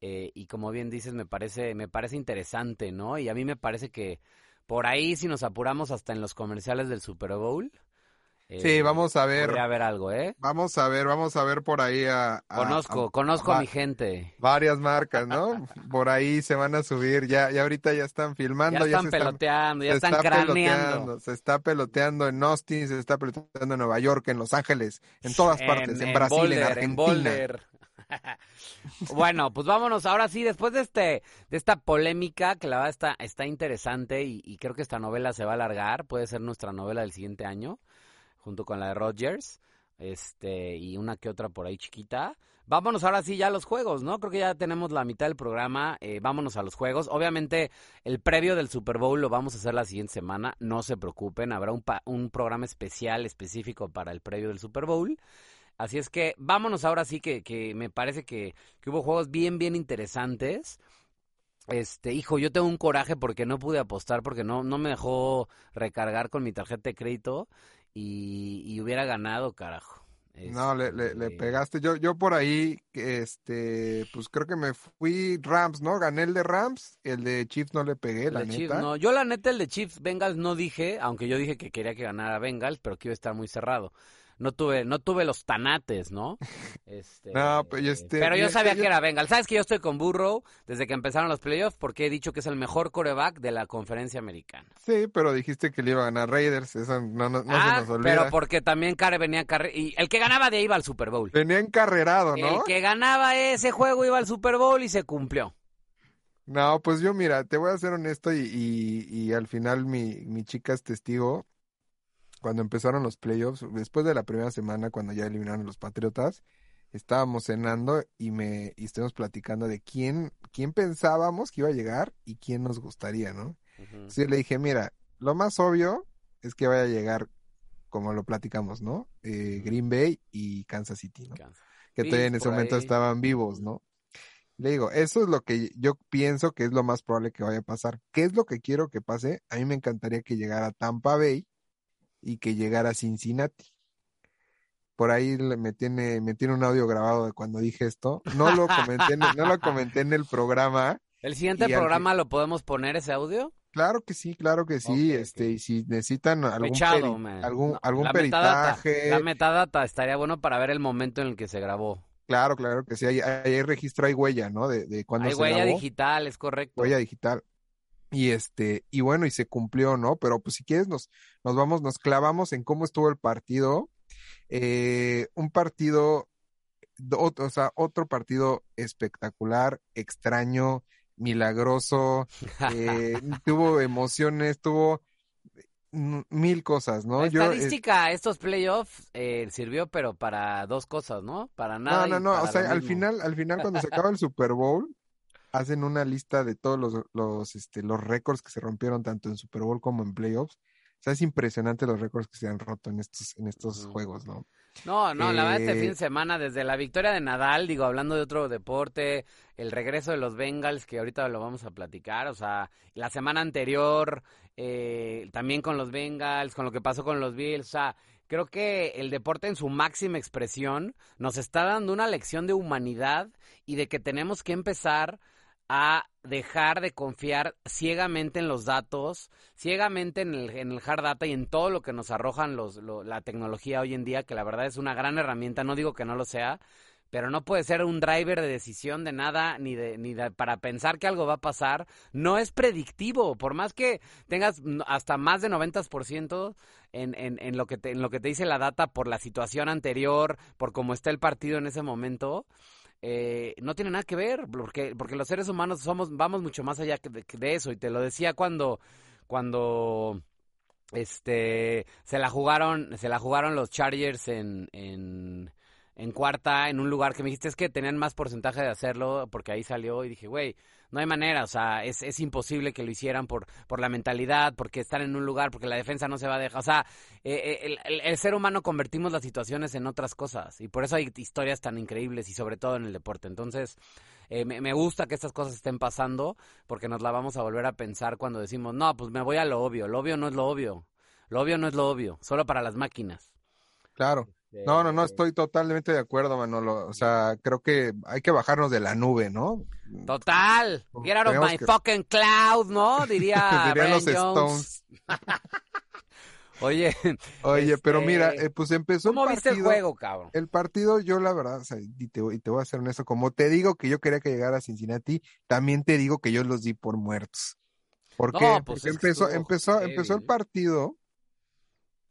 eh, y como bien dices me parece me parece interesante no y a mí me parece que por ahí si nos apuramos hasta en los comerciales del Super Bowl eh, sí vamos a ver. a ver algo eh vamos a ver vamos a ver por ahí a, a conozco a, conozco a, mi gente. varias marcas no por ahí se van a subir ya ya ahorita ya están filmando ya están ya peloteando ya están está craneando. se está peloteando en Austin se está peloteando en Nueva York en Los Ángeles en todas partes en, en Brasil Boulder, en Argentina. En bueno, pues vámonos ahora sí, después de este, de esta polémica que la verdad está, está interesante y, y, creo que esta novela se va a alargar, puede ser nuestra novela del siguiente año, junto con la de Rogers, este, y una que otra por ahí chiquita. Vámonos ahora sí ya a los juegos, ¿no? Creo que ya tenemos la mitad del programa, eh, vámonos a los juegos. Obviamente el previo del Super Bowl lo vamos a hacer la siguiente semana, no se preocupen, habrá un, un programa especial específico para el previo del Super Bowl. Así es que vámonos ahora sí que, que me parece que, que hubo juegos bien, bien interesantes. Este, hijo, yo tengo un coraje porque no pude apostar, porque no, no me dejó recargar con mi tarjeta de crédito y, y hubiera ganado, carajo. Este... No, le, le, le, pegaste. Yo, yo por ahí, este, pues creo que me fui Rams, ¿no? Gané el de Rams, el de Chiefs no le pegué, la de neta. Chiefs, no. Yo la neta el de Chiefs Bengals no dije, aunque yo dije que quería que ganara Bengals, pero que iba a estar muy cerrado no tuve, no tuve los tanates, ¿no? Este, no, pero, este, pero yo sabía que era Bengal. ¿Sabes que yo estoy con Burrow desde que empezaron los playoffs? Porque he dicho que es el mejor coreback de la conferencia americana. Sí, pero dijiste que le iba a ganar Raiders, eso no, no, no ah, se nos olvida. pero porque también Care venía carre y el que ganaba de ahí iba al Super Bowl. Venía encarrerado, ¿no? El que ganaba ese juego iba al Super Bowl y se cumplió. No, pues yo mira, te voy a ser honesto y, y, y al final mi, mi chica es testigo cuando empezaron los playoffs, después de la primera semana, cuando ya eliminaron los Patriotas, estábamos cenando y me y estuvimos platicando de quién, quién pensábamos que iba a llegar y quién nos gustaría, ¿no? Uh -huh. Entonces le dije, mira, lo más obvio es que vaya a llegar, como lo platicamos, ¿no? Eh, Green Bay y Kansas City, ¿no? Kansas. Que todavía en ese momento ahí. estaban vivos, ¿no? Le digo, eso es lo que yo pienso que es lo más probable que vaya a pasar. ¿Qué es lo que quiero que pase? A mí me encantaría que llegara Tampa Bay y que llegara Cincinnati. Por ahí me tiene, me tiene un audio grabado de cuando dije esto. No lo comenté, en, no lo comenté en el programa. ¿El siguiente programa lo podemos poner ese audio? Claro que sí, claro que sí. este, y si necesitan algún algún, algún la peritaje. Metadata, la metadata estaría bueno para ver el momento en el que se grabó. Claro, claro que sí. Hay, hay registro, hay huella, ¿no? De, de cuando hay huella digital, es correcto. Huella digital. Y este, y bueno, y se cumplió, ¿no? Pero pues si quieres nos, nos vamos, nos clavamos en cómo estuvo el partido eh, un partido, o sea, otro partido espectacular, extraño, milagroso, eh, tuvo emociones, tuvo mil cosas, ¿no? La estadística, estos playoffs eh, sirvió, pero para dos cosas, ¿no? Para nada. No, no, no, o sea, al final, al final cuando se acaba el Super Bowl, hacen una lista de todos los, los, este, los récords que se rompieron tanto en Super Bowl como en playoffs o sea, es impresionante los récords que se han roto en estos, en estos juegos, ¿no? No, no, la verdad, este fin de eh, semana, desde la victoria de Nadal, digo, hablando de otro deporte, el regreso de los Bengals, que ahorita lo vamos a platicar, o sea, la semana anterior, eh, también con los Bengals, con lo que pasó con los Bills, o sea, creo que el deporte en su máxima expresión nos está dando una lección de humanidad y de que tenemos que empezar a dejar de confiar ciegamente en los datos, ciegamente en el, en el hard data y en todo lo que nos arrojan los, la tecnología hoy en día, que la verdad es una gran herramienta, no digo que no lo sea, pero no puede ser un driver de decisión de nada ni de ni para pensar que algo va a pasar, no es predictivo, por más que tengas hasta más de 90% en, en, en lo que te, en lo que te dice la data por la situación anterior, por cómo está el partido en ese momento, eh, no tiene nada que ver, porque, porque los seres humanos somos, vamos mucho más allá de, de eso, y te lo decía cuando, cuando este se la jugaron, se la jugaron los Chargers en, en, en cuarta, en un lugar que me dijiste es que tenían más porcentaje de hacerlo, porque ahí salió y dije, güey, no hay manera, o sea, es, es imposible que lo hicieran por, por la mentalidad, porque están en un lugar, porque la defensa no se va a dejar, o sea, eh, eh, el, ser humano convertimos las situaciones en otras cosas y por eso hay historias tan increíbles y sobre todo en el deporte. Entonces, eh, me, me, gusta que estas cosas estén pasando porque nos la vamos a volver a pensar cuando decimos, no, pues me voy a lo obvio, lo obvio no es lo obvio, lo obvio no es lo obvio, solo para las máquinas. Claro. No, no, no, estoy totalmente de acuerdo, Manolo. O sea, creo que hay que bajarnos de la nube, ¿no? Total. Get out of my fucking cloud, ¿no? Diría los Stones. Oye. Oye, pero mira, este, eh, pues empezó ¿Cómo viste el juego, cabrón? El partido, yo la verdad, o sea, y te, y te voy a hacer eso, como te digo que yo quería que llegara a Cincinnati, también te digo que yo los di por muertos. ¿Por qué? Pues Porque empezó, empezó, empezó el partido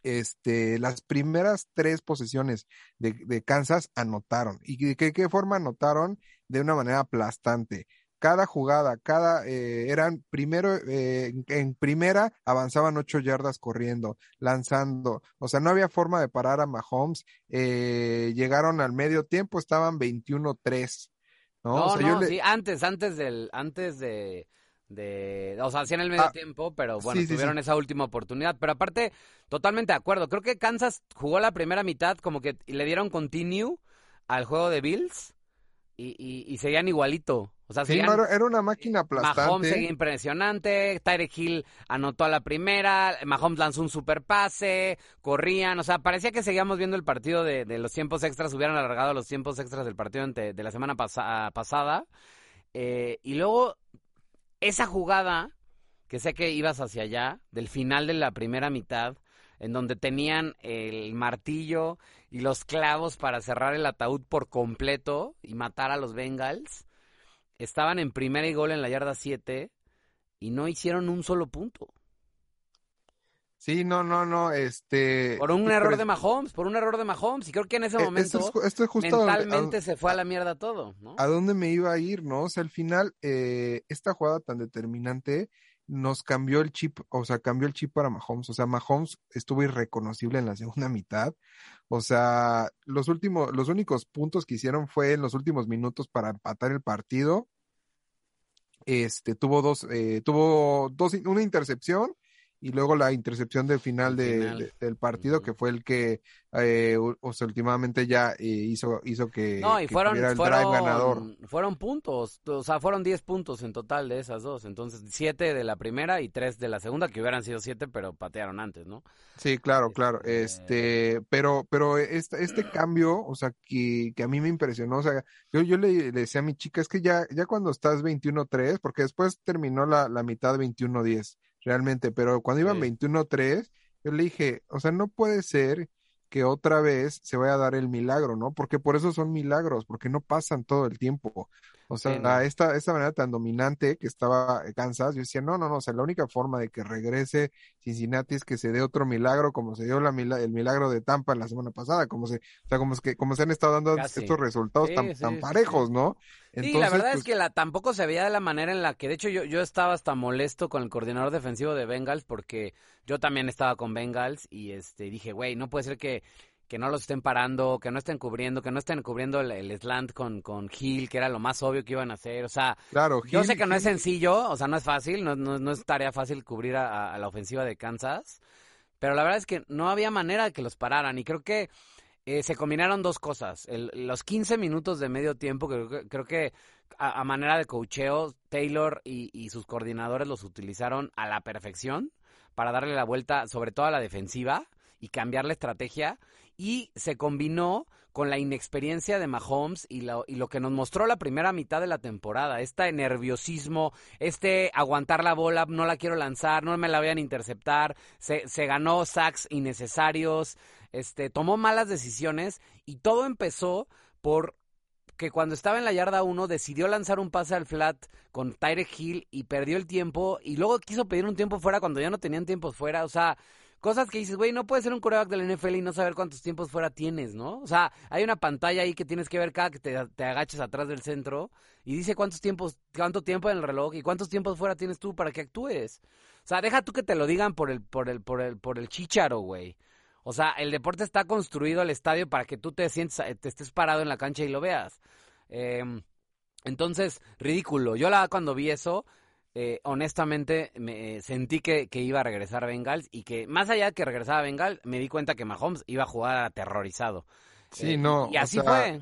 este, las primeras tres posesiones de, Kansas anotaron. ¿Y de qué, forma anotaron? De una manera aplastante. Cada jugada, cada, eh, eran primero, eh, en primera avanzaban ocho yardas corriendo, lanzando. O sea, no había forma de parar a Mahomes. Eh, llegaron al medio tiempo, estaban 21-3. No, no, sí, antes, antes del, antes de, de, o sea, hacían el medio ah, tiempo, pero bueno, tuvieron esa última oportunidad. Pero aparte, totalmente de acuerdo. Creo que Kansas jugó la primera mitad como que le dieron continue al juego de Bills y, y, seguían igualito. O sea, sí, era una máquina aplastante. Mahomes seguía impresionante, Tyreek Hill anotó a la primera, Mahomes lanzó un super pase, corrían, o sea, parecía que seguíamos viendo el partido de, de los tiempos extras, hubieran alargado los tiempos extras del partido de, la semana pasada. Eh, y luego esa jugada, que sé que ibas hacia allá, del final de la primera mitad, en donde tenían el martillo y los clavos para cerrar el ataúd por completo y matar a los Bengals, estaban en primera y gol en la yarda 7 y no hicieron un solo punto. Sí, no, no, no, este... Por un error de Mahomes, por un error de Mahomes, y creo que en ese e, momento mentalmente se fue a la mierda todo, ¿no? ¿A dónde me iba a ir, no? O sea, al final, eh, esta jugada tan determinante nos cambió el chip, o sea, cambió el chip para Mahomes, o sea, Mahomes estuvo irreconocible en la segunda mitad, o sea, los últimos, los únicos puntos que hicieron fue en los últimos minutos para empatar el partido, este, tuvo dos, eh, tuvo dos, una intercepción, y luego la intercepción de final, de, del partido, que fue el que eh, o sea, últimamente ya eh, hizo, hizo que, no, y fueron, el fueron, ganador. Fueron puntos, o sea, fueron 10 puntos en total de esas dos. Entonces, 7 de la primera y 3 de la segunda, que hubieran sido 7, pero patearon antes, ¿no? Sí, claro, claro. Este, este pero, pero este, este cambio, o sea, que, que a mí me impresionó, o sea, yo, yo le, decía a mi chica, es que ya, ya cuando estás 21-3, porque después terminó la, la mitad 21-10 realmente, pero cuando iban 21-3, yo le dije, o sea, no puede ser que otra vez se vaya a dar el milagro, ¿no? Porque por eso son milagros, porque no pasan todo el tiempo. O sea, esta, esta manera tan dominante que estaba Kansas, yo decía, no, no, no, o sea, la única forma de que regrese Cincinnati es que se dé otro milagro, como se dio la, el milagro de Tampa la semana pasada, como se, o sea, como, es que, como se han estado dando estos resultados tan, tan parejos, ¿no? sí, la verdad es pues que la, tampoco se veía de la manera en la que, de hecho, yo, yo estaba hasta molesto con el coordinador defensivo de Bengals porque yo también estaba con Bengals y este dije, güey, no puede ser que que no los estén parando, que no estén cubriendo, que no estén cubriendo el, slant con, con Hill, que era lo más obvio que iban a hacer. O sea, claro, yo sé que no es sencillo, o sea, no es fácil, no, no, es tarea fácil cubrir a, la ofensiva de Kansas, pero la verdad es que no había manera de que los pararan y creo que eh, se combinaron dos cosas. los 15 minutos de medio tiempo, que creo que a, manera de cocheo, Taylor y, y sus coordinadores los utilizaron a la perfección para darle la vuelta, sobre todo a la defensiva y cambiar la estrategia y se combinó con la inexperiencia de Mahomes y lo, y lo que nos mostró la primera mitad de la temporada, este nerviosismo, este aguantar la bola, no la quiero lanzar, no me la vayan a interceptar, se, se ganó sacks innecesarios, este, tomó malas decisiones y todo empezó por que cuando estaba en la yarda 1 decidió lanzar un pase al flat con Tyreek Hill y perdió el tiempo y luego quiso pedir un tiempo fuera cuando ya no tenían tiempos fuera, o sea, cosas que dices, güey, no puedes ser un coreback del NFL y no saber cuántos tiempos fuera tienes, ¿no? O sea, hay una pantalla ahí que tienes que ver cada que te, te agaches atrás del centro y dice cuántos tiempos, cuánto tiempo en el reloj y cuántos tiempos fuera tienes tú para que actúes. O sea, deja tú que te lo digan por el, por el, por el, por el chícharo, güey. O sea, el deporte está construido al estadio para que tú te sientes, te estés parado en la cancha y lo veas. Eh, entonces, ridículo. Yo la cuando vi eso, eh, honestamente me sentí que, iba a regresar Bengals y que más allá de que regresaba Bengals, me di cuenta que Mahomes iba a jugar aterrorizado. Sí, eh, no. Y así fue.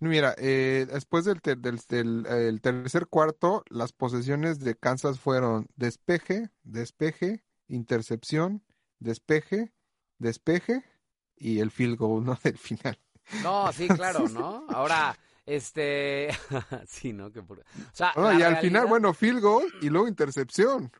Mira, eh, después del, del, tercer cuarto, las posesiones de Kansas fueron despeje, despeje, intercepción, despeje, despeje y el field goal, ¿no? Del final. No, sí, claro, ¿no? Ahora, este, sí, ¿no? Que O sea, y al final, bueno, field goal y luego intercepción.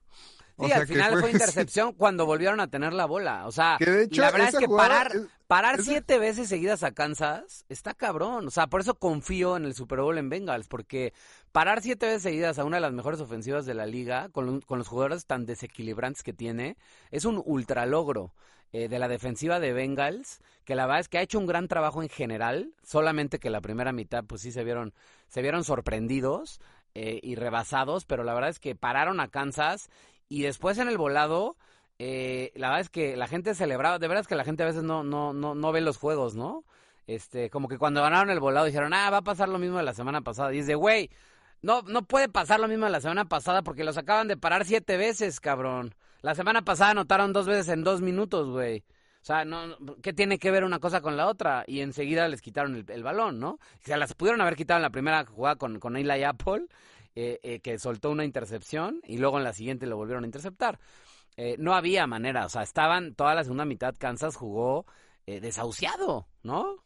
Sí, al final fue, intercepción cuando volvieron a tener la bola. O sea, la verdad es que parar, parar siete veces seguidas a Kansas está cabrón. O sea, por eso confío en el Super Bowl en Bengals, porque parar siete veces seguidas a una de las mejores ofensivas de la liga, con, con los jugadores tan desequilibrantes que tiene, es un ultra logro. Eh, de la defensiva de Bengals, que la verdad es que ha hecho un gran trabajo en general, solamente que la primera mitad pues sí se vieron, se vieron sorprendidos eh, y rebasados, pero la verdad es que pararon a Kansas y después en el volado, eh, la verdad es que la gente celebraba, de verdad es que la gente a veces no, no, no, no ve los juegos, ¿no? Este, como que cuando ganaron el volado dijeron, ah, va a pasar lo mismo de la semana pasada. Y de, güey, no, no puede pasar lo mismo de la semana pasada porque los acaban de parar siete veces, cabrón. La semana pasada anotaron dos veces en dos minutos, güey. O sea, no, ¿qué tiene que ver una cosa con la otra? Y enseguida les quitaron el, balón, ¿no? Se las pudieron haber quitado en la primera jugada con, con Eli Apple, eh, eh, que soltó una intercepción, y luego en la siguiente lo volvieron a interceptar. Eh, no había manera, o sea, estaban toda la segunda mitad, Kansas jugó desahuciado, ¿no?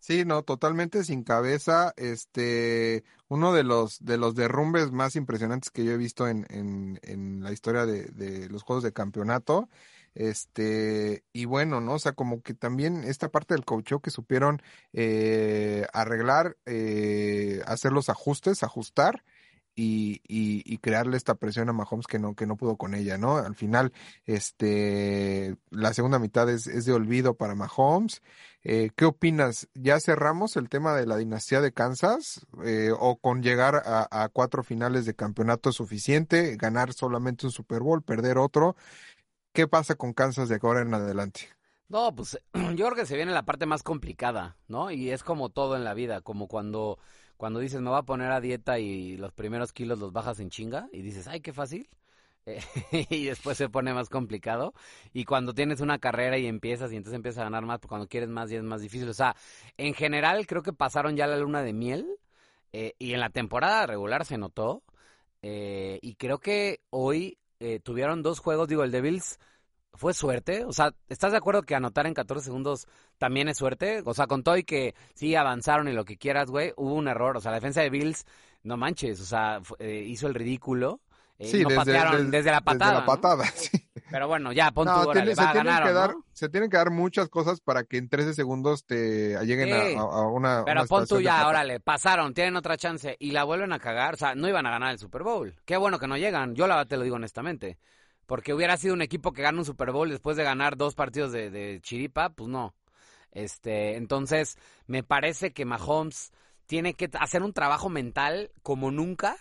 Sí, no, totalmente sin cabeza. Este, uno de los, de los derrumbes más impresionantes que yo he visto en, en, en la historia de, de, los juegos de campeonato. Este, y bueno, ¿no? O sea, como que también esta parte del coach que supieron eh, arreglar, eh, hacer los ajustes, ajustar y, y, crearle esta presión a Mahomes que no, que no pudo con ella, ¿no? Al final, este, la segunda mitad es, es de olvido para Mahomes. Eh, ¿Qué opinas? ¿Ya cerramos el tema de la dinastía de Kansas? Eh, ¿O con llegar a, cuatro finales de campeonato suficiente? ¿Ganar solamente un Super Bowl? ¿Perder otro? ¿Qué pasa con Kansas de ahora en adelante? No, pues yo creo que se viene la parte más complicada, ¿no? Y es como todo en la vida, como cuando cuando dices me voy a poner a dieta y los primeros kilos los bajas en chinga y dices, ay, qué fácil. y después se pone más complicado. Y cuando tienes una carrera y empiezas y entonces empiezas a ganar más, pues cuando quieres más y es más difícil. O sea, en general creo que pasaron ya la luna de miel eh, y en la temporada regular se notó. Eh, y creo que hoy eh, tuvieron dos juegos, digo, el de Bills fue suerte. O sea, ¿estás de acuerdo que anotar en 14 segundos también es suerte? O sea, con todo y que sí avanzaron y lo que quieras, güey, hubo un error. O sea, la defensa de Bills, no manches, o sea, hizo el ridículo. sí, no desde, patearon desde, la patada. Desde la patada, sí. Pero bueno, ya, pon tu no, se, tienen que dar, se tienen que dar muchas cosas para que en 13 segundos te lleguen a, a, una. Pero pon tú ya, órale, pasaron, tienen otra chance y la vuelven a cagar. O sea, no iban a ganar el Super Bowl. Qué bueno que no llegan. Yo la te lo digo honestamente. Porque hubiera sido un equipo que gana un Super Bowl después de ganar dos partidos de, chiripa, pues no. Este, entonces, me parece que Mahomes tiene que hacer un trabajo mental como nunca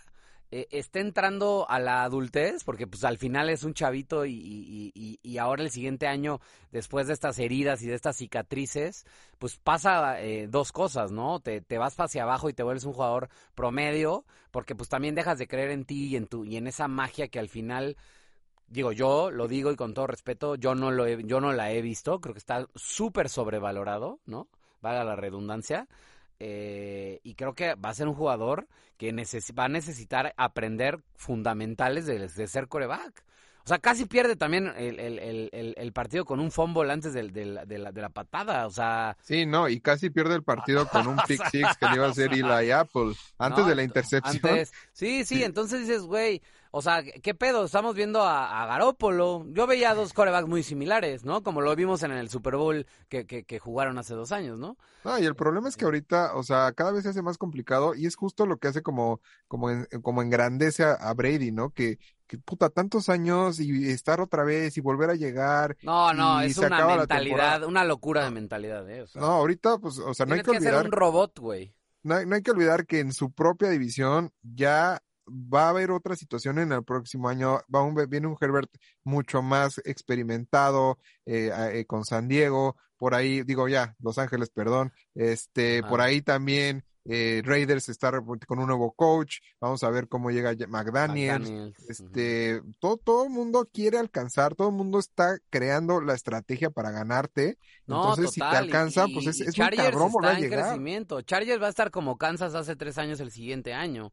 eh, está entrando a la adultez, porque pues al final es un chavito y, y, ahora el siguiente año, después de estas heridas y de estas cicatrices, pues pasa eh, dos cosas, ¿no? Te, te vas hacia abajo y te vuelves un jugador promedio, porque pues también dejas de creer en ti y en, tu, y en esa magia que al final digo yo lo digo y con todo respeto yo no lo yo no la he visto creo que está súper sobrevalorado no valga la redundancia. Eh, y creo que va a ser un jugador que va a necesitar aprender fundamentales de, ser coreback. O sea, casi pierde también el, el, el, el partido con un fumble antes de, de, la, de, la, patada, o sea... Sí, no, y casi pierde el partido con un pick six que le iba a hacer Eli Apple antes de la intercepción. sí, sí, entonces dices, güey, o sea, ¿qué pedo? Estamos viendo a, a Garópolo. Yo veía dos corebacks muy similares, ¿no? Como lo vimos en el Super Bowl que, que, que, jugaron hace dos años, ¿no? No, y el problema es que ahorita, o sea, cada vez se hace más complicado y es justo lo que hace como, como, como engrandece a, Brady, ¿no? Que, que puta, tantos años y estar otra vez y volver a llegar. No, no, es una mentalidad, una locura de mentalidad, ¿eh? no, ahorita, pues, o sea, no hay que, olvidar. un robot, güey. No, no hay que olvidar que en su propia división ya va a haber otra situación en el próximo año. Va un, viene un Herbert mucho más experimentado eh, eh, con San Diego. Por ahí, digo ya, Los Ángeles, perdón. Este, por ahí también eh, Raiders está con un nuevo coach. Vamos a ver cómo llega McDaniel. Este, todo, todo el mundo quiere alcanzar, todo el mundo está creando la estrategia para ganarte. Entonces, si te alcanza, pues es, es un cabrón volver a llegar. Crecimiento. Chargers va a estar como Kansas hace tres años el siguiente año.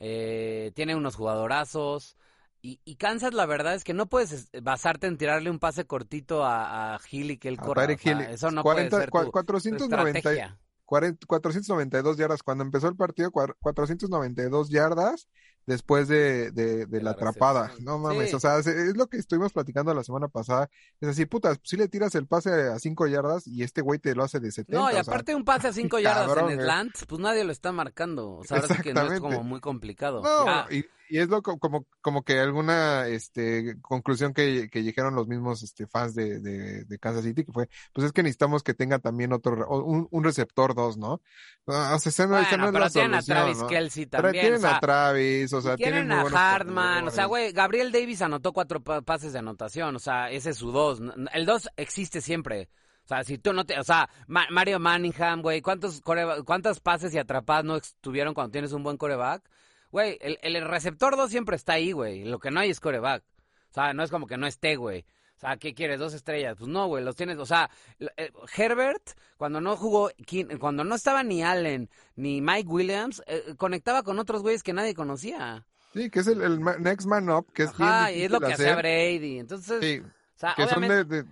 Eh, tiene unos jugadorazos. Y, y, Kansas, la verdad es que no puedes basarte en tirarle un pase cortito a, a y que él corra. eso no puede ser tu, 490, 492 yardas. Cuando empezó el partido, 492 yardas después de, de, de, la, atrapada. No mames, o sea, es, lo que estuvimos platicando la semana pasada. Es así, putas, si le tiras el pase a 5 yardas y este güey te lo hace de 70. No, y aparte un pase a 5 yardas en el pues nadie lo está marcando. O sea, ahora sí que no es como muy complicado. No, y, y es lo como, como que alguna este, conclusión que, que dijeron los mismos este, fans de, de, de, Kansas City, que fue, pues es que necesitamos que tenga también otro, un, un receptor dos, ¿no? Ah, o sea, no, no es la tienen a Travis Kelsey también. Tienen a Travis, o sea, tienen, a Hartman, o sea, güey, Gabriel Davis anotó cuatro pases de anotación, o sea, ese es su dos. El dos existe siempre. O sea, si tú no te, o sea, Mario Manningham, güey, ¿cuántos cuántas pases y atrapadas no tuvieron cuando tienes un buen coreback? Güey, el, el receptor 2 siempre está ahí, güey. Lo que no hay es coreback. O sea, no es como que no esté, güey. O sea, ¿qué quieres? ¿Dos estrellas? Pues no, güey, los tienes. O sea, eh, Herbert, cuando no jugó, cuando no estaba ni Allen ni Mike Williams, eh, conectaba con otros güeyes que nadie conocía. Sí, que es el, next man up, que es Ajá, y es lo que hacía Brady. Entonces, sí. Sea,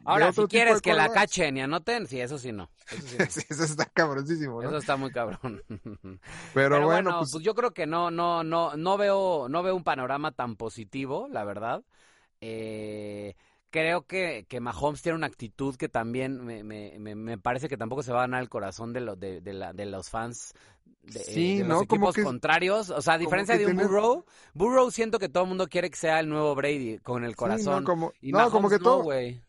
ahora, si quieres que la cachen y anoten, sí, eso sí no. Eso, eso está cabroncísimo, ¿no? Eso está muy cabrón. Pero, bueno, pues... pues... yo creo que no, no, no, no veo, no veo un panorama tan positivo, la verdad. Eh, creo que, que Mahomes tiene una actitud que también me, me, me, parece que tampoco se va a ganar el corazón de, lo, de, de, la, de los fans de, sí, los equipos contrarios. O sea, a diferencia de un Burrow, Burrow siento que todo el mundo quiere que sea el nuevo Brady con el corazón. no, como, no, como que todo,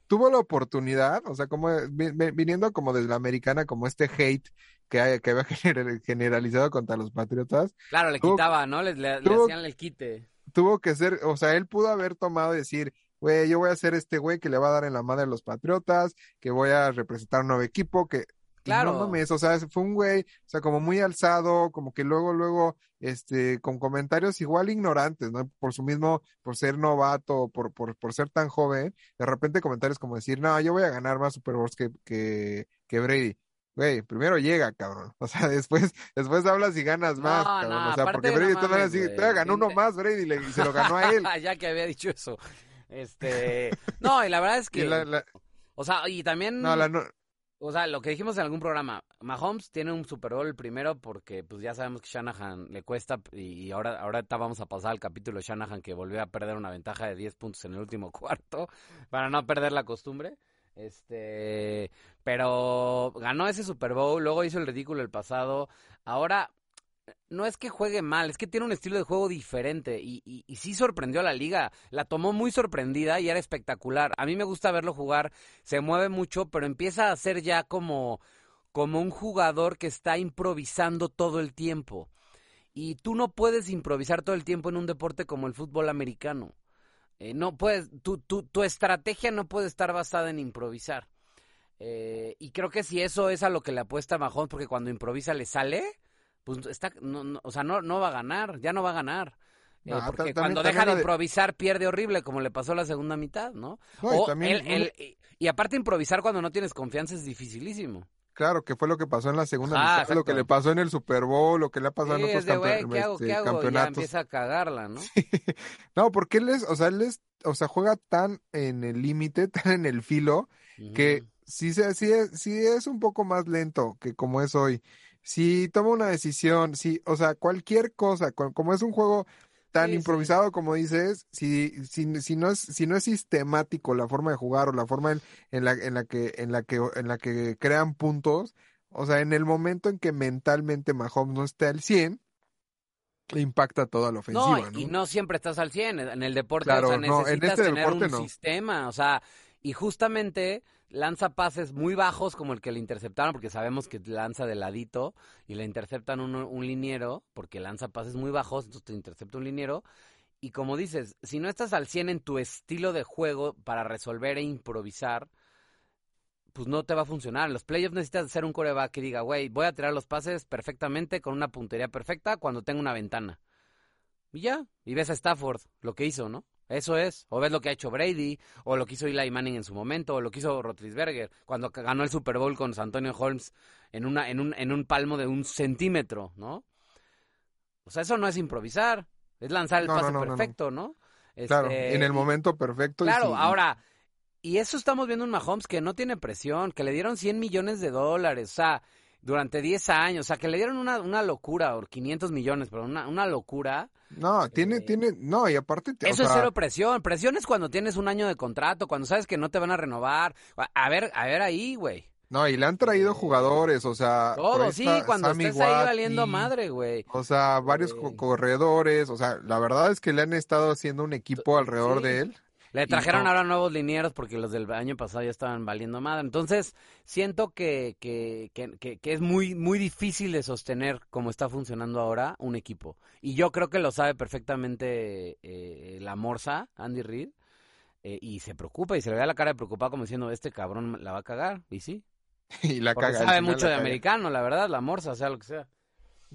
tuvo la oportunidad, o sea, como viniendo como desde la americana, como este hate que, que había generalizado contra los Patriotas. Claro, le quitaba, ¿no? Le, hacían el quite. Tuvo que ser, o sea, él pudo haber tomado y decir, güey, yo voy a ser este güey que le va a dar en la madre a los Patriotas, que voy a representar un nuevo equipo, que Claro. No mames, o sea, fue un güey, o sea, como muy alzado, como que luego, luego, este, con comentarios igual ignorantes, ¿no? Por su mismo, por ser novato, por, por, por ser tan joven, de repente comentarios como decir, no, yo voy a ganar más Super Bowls que, que, que Brady. Güey, primero llega, cabrón. O sea, después, después hablas y ganas más, No, cabrón. no, o sea, porque Brady no mames, así, ganó uno más Brady le- y se lo ganó a él. ya que había dicho eso. Este, no, y la verdad es que, la- la- o sea, y también, no, la, no, o sea, lo que dijimos en algún programa, Mahomes tiene un Super Bowl primero porque, pues ya sabemos que Shanahan le cuesta y, ahora, ahorita vamos a pasar al capítulo Shanahan que volvió a perder una ventaja de 10 puntos en el último cuarto para no perder la costumbre. Este, pero ganó ese Super Bowl, luego hizo el ridículo el pasado. Ahora no es que juegue mal, es que tiene un estilo de juego diferente y, y, y sí sorprendió a la liga. La tomó muy sorprendida y era espectacular. A mí me gusta verlo jugar, se mueve mucho, pero empieza a ser ya como, un jugador que está improvisando todo el tiempo. Y tú no puedes improvisar todo el tiempo en un deporte como el fútbol americano. Eh, no puedes, tu, tu, tu estrategia no puede estar basada en improvisar. Eh, y creo que si eso es a lo que le apuesta Mahomes, porque cuando improvisa le sale, pues está, no, no, o sea, no, no va a ganar, ya no va a ganar. Eh, porque cuando deja de improvisar pierde horrible, como le pasó la segunda mitad, ¿no? no, y O también, él- él- y- y aparte improvisar cuando no tienes confianza es dificilísimo. claro, que fue lo que pasó en la segunda Ah, mitad, lo que exacto. le pasó en el Super Bowl, lo que le ha pasado Sí, en otros de, ¿qué hago? este, ¿Qué hago? Y ya campeonatos. empieza a cagarla, ¿no? No, porque él es, o sea, él es, o sea, juega tan en el límite, tan en el filo, que sí, se- sí, es, sí es un poco más lento que como es hoy. Si toma una decisión, sí, o sea, cualquier cosa, como es un juego tan Sí, sí. improvisado como dices, si, si, si no es, si no es sistemático la forma de jugar o la forma en, en la, en la que, en la que, en la que crean puntos, o sea, en el momento en que mentalmente Mahomes no esté al 100, impacta toda la ofensiva, No, ¿no? y no siempre estás al 100 en el deporte, Claro, o sea, no, en necesitas este tener deporte un no. sistema, o sea, y justamente lanza pases muy bajos como el que le interceptaron, porque sabemos que lanza de ladito y le interceptan un, un liniero, porque lanza pases muy bajos, entonces te intercepta un liniero. Y como dices, si no estás al 100 en tu estilo de juego para resolver e improvisar, pues no te va a funcionar. En los playoffs necesitas ser un coreback que diga, güey, voy a tirar los pases perfectamente con una puntería perfecta cuando tengo una ventana. Y ya, y ves a Stafford, lo que hizo, ¿no? Eso es. O ves lo que ha hecho Brady, o lo que hizo Eli Manning en su momento, o lo que hizo Rotlisberger cuando ganó el Super Bowl con Antonio Holmes en, una, en, un, en un palmo de un centímetro, ¿no? O sea, eso no es improvisar, es lanzar el No, pase no, no, no. perfecto, ¿no? Claro, Este, en el momento perfecto. y Claro, ahora, y eso estamos viendo un Mahomes que no tiene presión, que le dieron 100 millones de dólares, o sea, durante 10 años, o sea, que le dieron una, una locura, o 500 millones, pero una, una locura. No, tiene, Eh, tiene, no, y aparte, te- o Eso es sea, cero presión. Presión es cuando tienes un año de contrato, cuando sabes que no te van a renovar. A- ver, a ver ahí, güey. no, y le han traído Eh, jugadores, o sea, Todo, sí, cuando Sammy estés ahí valiendo madre, güey. O sea, varios Eh. co- corredores, o sea, la verdad es que le han estado haciendo un equipo alrededor sí. de él. Le trajeron no. ahora nuevos linieros porque los del año pasado ya estaban valiendo madre. Entonces, siento que, que, que, que- que es muy, muy difícil de sostener como está funcionando ahora un equipo. Y yo creo que lo sabe perfectamente eh, la Morsa, Andy Reid, eh, y se preocupa y se le ve la cara de preocupado como diciendo, este cabrón la va a cagar. Y sí, Y la porque caga. sabe mucho de caga. americano, la verdad, la Morsa, sea lo que sea.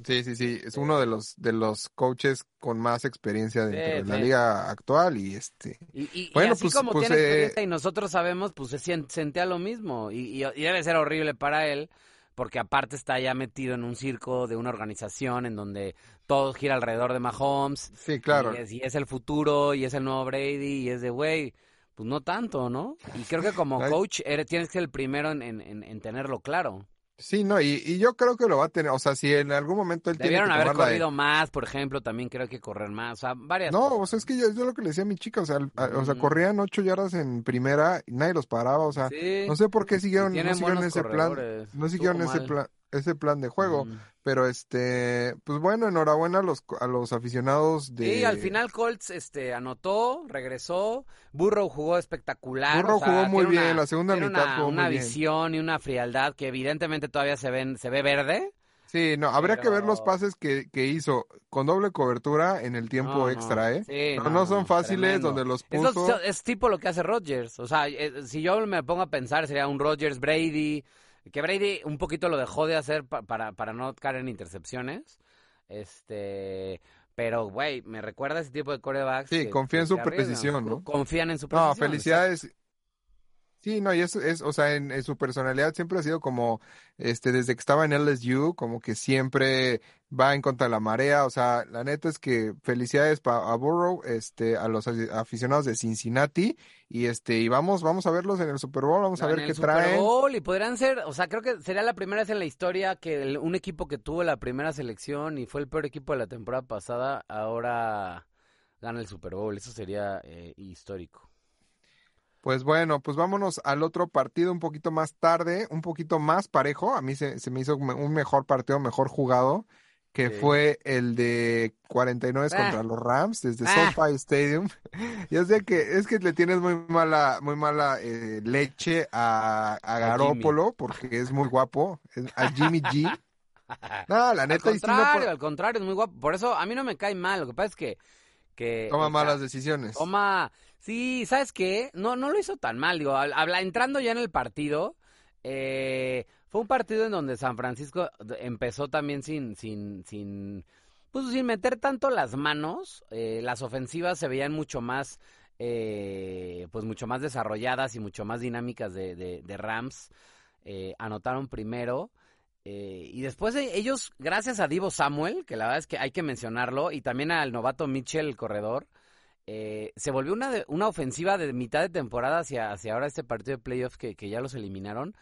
Sí, sí, sí, es uno de los, de los coaches con más experiencia dentro Sí, de la sí. liga actual y este, Y, y- y Bueno, así pues- como pues, tiene eh, experiencia y nosotros sabemos, pues se sentía lo mismo. Y, y- debe ser horrible para él, porque aparte está ya metido en un circo de una organización en donde todo gira alrededor de Mahomes. sí, claro. Y es, el futuro, y es el nuevo Brady, y es de, güey, pues no tanto, ¿no? Y creo que como coach eres, tienes que ser el primero en- en- en tenerlo claro. Sí, no, y, y yo creo que lo va a tener, o sea, si en algún momento él tiene Debieron que haber de- corrido más, por ejemplo, también creo que correr más, o sea, varias No, cosas. o sea, es que yo, yo lo que le decía a mi chica, o sea, a- o sea, Mm. corrían ocho yardas en primera y nadie los paraba, o sea, Sí. no sé por qué siguieron, no siguieron ese plan, no siguieron ese plan, ese plan de juego, Mm. Pero este, pues bueno, enhorabuena a los, a los aficionados de... Sí, al final Colts este, anotó, regresó. Burrow jugó espectacular. Burrow o sea, jugó muy bien, una- la segunda tiene mitad una, jugó una muy bien. visión y una frialdad que evidentemente todavía se ven, se ve verde. Sí, no, habría que ver los pases que, que hizo con doble cobertura en el tiempo No, extra, ¿eh? Sí, no, no son fáciles, tremendo. donde los Es, lo- puso... es tipo lo que hace Rodgers. O sea, eh, si yo me pongo a pensar, sería un Rodgers Brady, que Brady un poquito lo dejó de hacer para, para no caer en intercepciones. Este, pero, güey, me recuerda ese tipo de corebacks. Sí, confía en su precisión, ¿no? Confían en su precisión. No, felicidades. Sí, no, y es, es o sea, en, su personalidad siempre ha sido como, este, desde que estaba en LSU, como que siempre va en contra de la marea, o sea, la neta es que felicidades a Burrow, este, a los aficionados de Cincinnati, y este, y vamos, vamos a verlos en el Super Bowl, vamos a ver qué traen. Super Bowl, y podrán ser, o sea, creo que sería la primera vez en la historia que un equipo que tuvo la primera selección y fue el peor equipo de la temporada pasada, ahora gana el Super Bowl, eso sería eh, histórico. Pues bueno, pues vámonos al otro partido un poquito más tarde, un poquito más parejo. A mí se, me hizo un mejor partido, mejor jugado, que fue el de 49 ah. contra los Rams desde ah. SoFi Stadium. ya sé que es que le tienes muy mala, muy mala eh, leche a, a Garópolo porque es muy guapo, a Jimmy G. No, la neta. Al contrario, al contrario, es muy guapo. Por eso a mí no me cae mal. Lo que pasa es que que toma malas decisiones. Toma, sí, ¿sabes qué? No, no lo hizo tan mal, digo, habla, entrando ya en el partido, eh, fue un partido en donde San Francisco empezó también sin, sin, sin, pues sin meter tanto las manos, eh, las ofensivas se veían mucho más, eh, pues mucho más desarrolladas y mucho más dinámicas de, de, de Rams, anotaron primero, eh, y después ellos, gracias a Divo Samuel, que la verdad es que hay que mencionarlo, y también al novato Mitchell, el corredor, eh, se volvió una, una ofensiva de mitad de temporada hacia, hacia ahora este partido de playoffs que, que ya los eliminaron.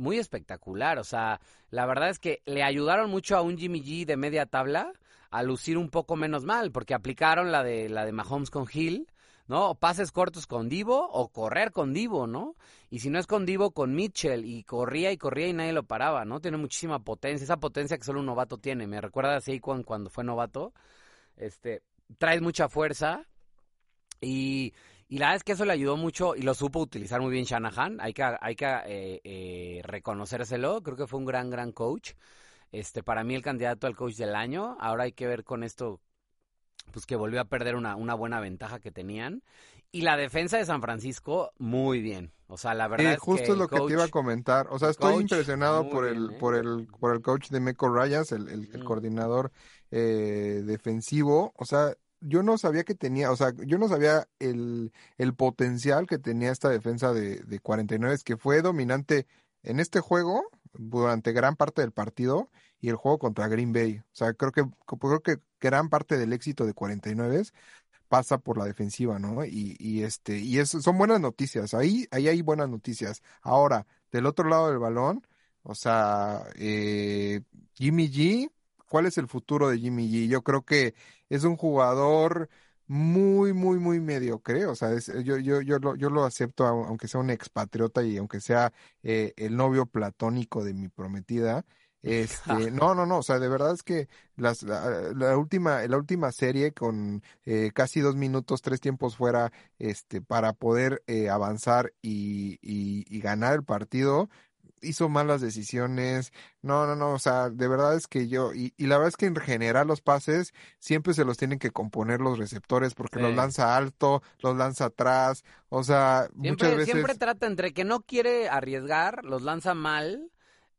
Muy espectacular, o sea, la verdad es que le ayudaron mucho a un Jimmy G de media tabla a lucir un poco menos mal, porque aplicaron la de la de Mahomes con Hill, ¿no? Pases cortos con Divo o correr con Divo, ¿no? Y si no es con Divo, con Mitchell. Y corría y corría y nadie lo paraba, ¿no? Tiene muchísima potencia, esa potencia que solo un novato tiene. Me recuerda a Saquon cuando fue novato. Este, trae mucha fuerza y, y la verdad es que eso le ayudó mucho y lo supo utilizar muy bien Shanahan. Hay que, hay que eh, eh, reconocérselo. Creo que fue un gran, gran coach. Este, para mí el candidato al coach del año. Ahora hay que ver con esto pues que volvió a perder una, una buena ventaja que tenían. Y la defensa de San Francisco, muy bien. O sea, la verdad es justo es lo que te iba a comentar. O sea, estoy impresionado por el, ¿eh? por el, por el coach de Meco Rayas, el, el, coordinador eh, defensivo. O sea, yo no sabía que tenía, o sea, yo no sabía el, el potencial que tenía esta defensa de, de 49, que fue dominante en este juego durante gran parte del partido y el juego contra Green Bay. O sea, creo que, creo que gran parte del éxito de 49 pasa por la defensiva, ¿no? Y, y este, y eso son buenas noticias. Ahí, ahí hay buenas noticias. Ahora, del otro lado del balón, o sea, eh, Jimmy G, ¿cuál es el futuro de Jimmy G? Yo creo que es un jugador muy, muy, muy mediocre. O sea, yo, yo, yo, lo, yo lo acepto, aunque sea un expatriota y aunque sea eh, el novio platónico de mi prometida. Este, no, no, no, o sea, de verdad es que las, la, última, la última serie con eh, casi dos minutos, tres tiempos fuera, este, para poder eh, avanzar y, y, y, ganar el partido, hizo malas decisiones. No, no, no, o sea, de verdad es que yo, y, y la verdad es que en general los pases siempre se los tienen que componer los receptores porque los lanza alto, los lanza atrás, o sea, muchas veces... Siempre trata entre que no quiere arriesgar, los lanza mal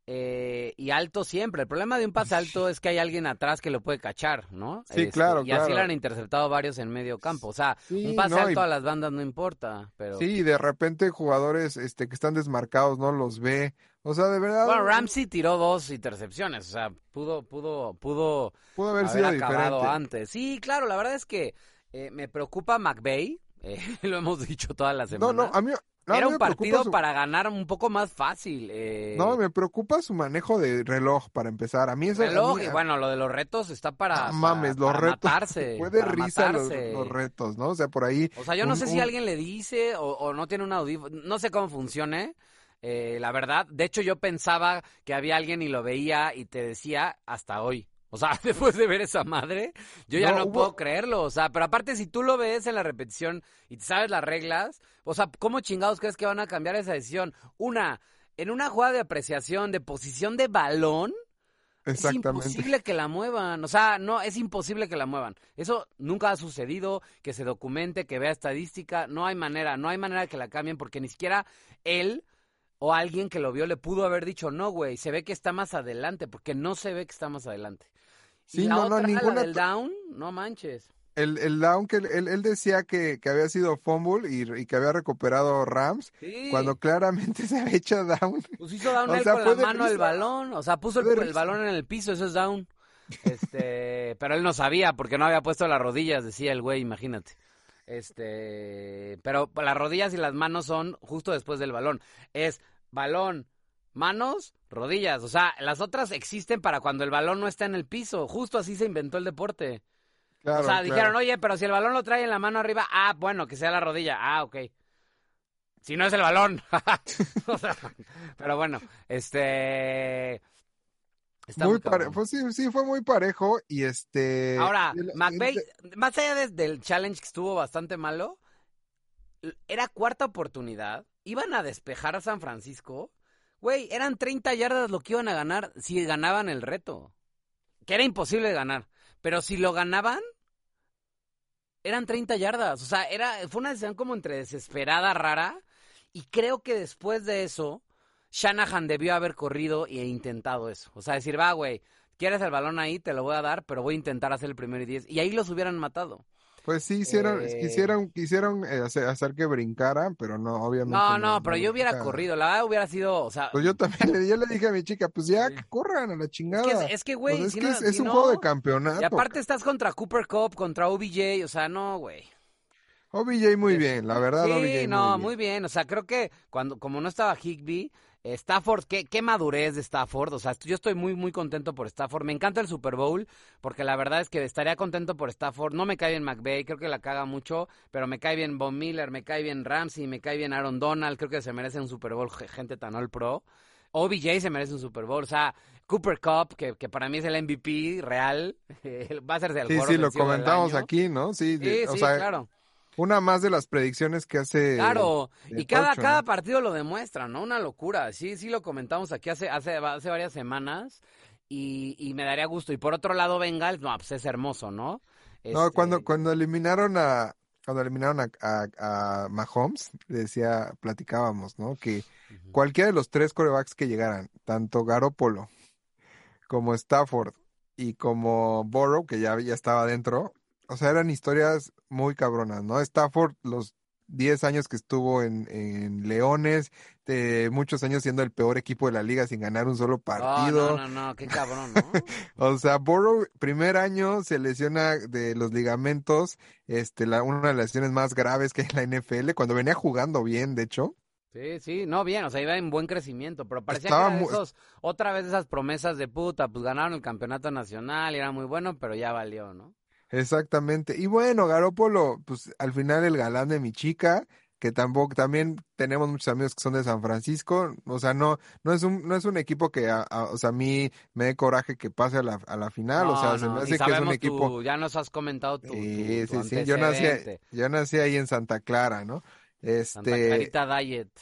eh, y alto siempre. El problema de un pase alto es que hay alguien atrás que lo puede cachar, ¿no? Sí, este, claro. Y así lo han interceptado varios en medio campo. O sea, un pase alto a las bandas no importa, pero... Sí, de repente jugadores este, que están desmarcados no los ve. O sea, de verdad... Bueno, Ramsey tiró dos intercepciones. O sea, pudo, pudo, pudo... Pudo haber, sido acabado antes. Sí, claro, la verdad es que eh, me preocupa McVeigh. Eh, lo hemos dicho toda la semana. No, no, a mí, era un partido para ganar un poco más fácil. Eh... No, me preocupa su manejo de reloj para empezar. A mí eso reloj y bueno, lo de los retos está para ah, mames, los retos. Matarse, puede risa los, retos, ¿no? O sea, por ahí. O sea, yo no sé si alguien le dice o, no tiene un audífono, no sé cómo funcione. Eh, la verdad, de hecho yo pensaba que había alguien y lo veía y te decía hasta hoy. O sea, después de ver esa madre, yo ya no, puedo creerlo. O sea, pero aparte, si tú lo ves en la repetición y sabes las reglas, o sea, ¿cómo chingados crees que van a cambiar esa decisión? Una, en una jugada de apreciación, de posición de balón, es imposible que la muevan. O sea, no, es imposible que la muevan. Eso nunca ha sucedido, que se documente, que vea estadística. No hay manera, no hay manera que la cambien porque ni siquiera él o alguien que lo vio le pudo haber dicho, no, güey, se ve que está más adelante, porque no se ve que está más adelante. Sí, y la no, no, otra, la ninguna- del down, no manches. El, el down que él, él decía que, que había sido fumble y, y que había recuperado Rams, Sí. cuando claramente se había hecho down. Pues hizo down O él sea, con la mano el balón, o sea, puso el, el balón en el piso, eso es down. Este, pero él no sabía porque no había puesto las rodillas, decía el güey, imagínate. Este, pero las rodillas y las manos son justo después del balón. Es balón, manos, rodillas. O sea, las otras existen para cuando el balón no está en el piso. Justo así se inventó el deporte. Claro, o sea, claro. dijeron, oye, pero si el balón lo trae en la mano arriba, ah, bueno, que sea la rodilla. Ah, ok. Si no es el balón. O sea, pero bueno, este... Está muy muy pare- cabrón. pues sí, sí, fue muy parejo y este... Ahora, el- más allá de- del challenge que estuvo bastante malo, era cuarta oportunidad, iban a despejar a San Francisco. Güey, eran 30 yardas lo que iban a ganar si ganaban el reto. Que era imposible ganar. Pero si lo ganaban, eran 30 yardas. O sea, era, fue una decisión como entre desesperada, rara. Y creo que después de eso, Shanahan debió haber corrido e intentado eso. O sea, decir, va, güey, quieres el balón ahí, te lo voy a dar, pero voy a intentar hacer el primero y diez. Y ahí los hubieran matado. Pues sí, hicieron, Eh. quisieron, quisieron eh, hacer, que brincaran, pero no, obviamente. No, no, pero yo hubiera corrido. La verdad hubiera sido, o sea, Pues yo también le, yo le dije a mi chica, pues ya, que corran a la es chingada. que, es que, güey, Pues es si que no- es, es si un no- juego de campeonato. Y aparte estás contra Cooper Cup, contra OBJ, o sea, no, güey. OBJ muy Es- bien, la verdad, Sí, OBJ no, muy muy bien. O sea, creo que cuando, como no estaba Higby, Stafford, qué, qué madurez de Stafford. O sea, yo estoy muy, muy contento por Stafford. Me encanta el Super Bowl, porque la verdad es que estaría contento por Stafford. No me cae bien McVay, creo que la caga mucho, pero me cae bien Von Miller, me cae bien Ramsey, me cae bien Aaron Donald. Creo que se merece un Super Bowl ge- gente tan all pro. OBJ se merece un Super Bowl. O sea, Cooper Cup, que, que para mí es el MVP real, va a ser el Sí, sí, lo comentamos aquí, ¿no? Sí, Sí, de- o sí, sea, claro. Una más de las predicciones que hace. Claro, y cada, cada ¿no? partido lo demuestra, ¿no? Una locura. Sí, sí lo comentamos aquí hace, hace, hace varias semanas y, y me daría gusto. Y por otro lado, Bengals, no, pues es hermoso, ¿no? No, Este, cuando, cuando eliminaron a, cuando eliminaron a, a, a Mahomes, decía, platicábamos, ¿no? Que cualquiera de los tres corebacks que llegaran, tanto Garoppolo como Stafford y como Burrow, que ya, ya estaba dentro, o sea, eran historias muy cabronas, ¿no? Stafford, los 10 años que estuvo en, en Leones, de muchos años siendo el peor equipo de la liga sin ganar un solo Oh, partido. no, no, no, qué cabrón, ¿no? O sea, Burrow, primer año se lesiona de los ligamentos, este, la, una de las lesiones más graves que hay en la NFL, cuando venía jugando bien, de hecho. Sí, sí, no, bien, o sea, iba en buen crecimiento, pero parecía Estaba que era de muy- esos, otra vez esas promesas de puta, pues ganaron el campeonato nacional y era muy bueno, pero ya valió, ¿no? Exactamente. Y bueno, Garópolo, pues al final el galán de mi chica, que tampoco, también tenemos muchos amigos que son de San Francisco, o sea, no, no es un, no es un equipo que, a, a- o sea, a mí me dé coraje que pase a la, a la final, o sea, No, se no, me hace que es un equipo. tu- ya nos has comentado tu, Sí, tu sí, sí, yo nací, yo nací ahí en Santa Clara, ¿no? Santa Este, Clarita Diet.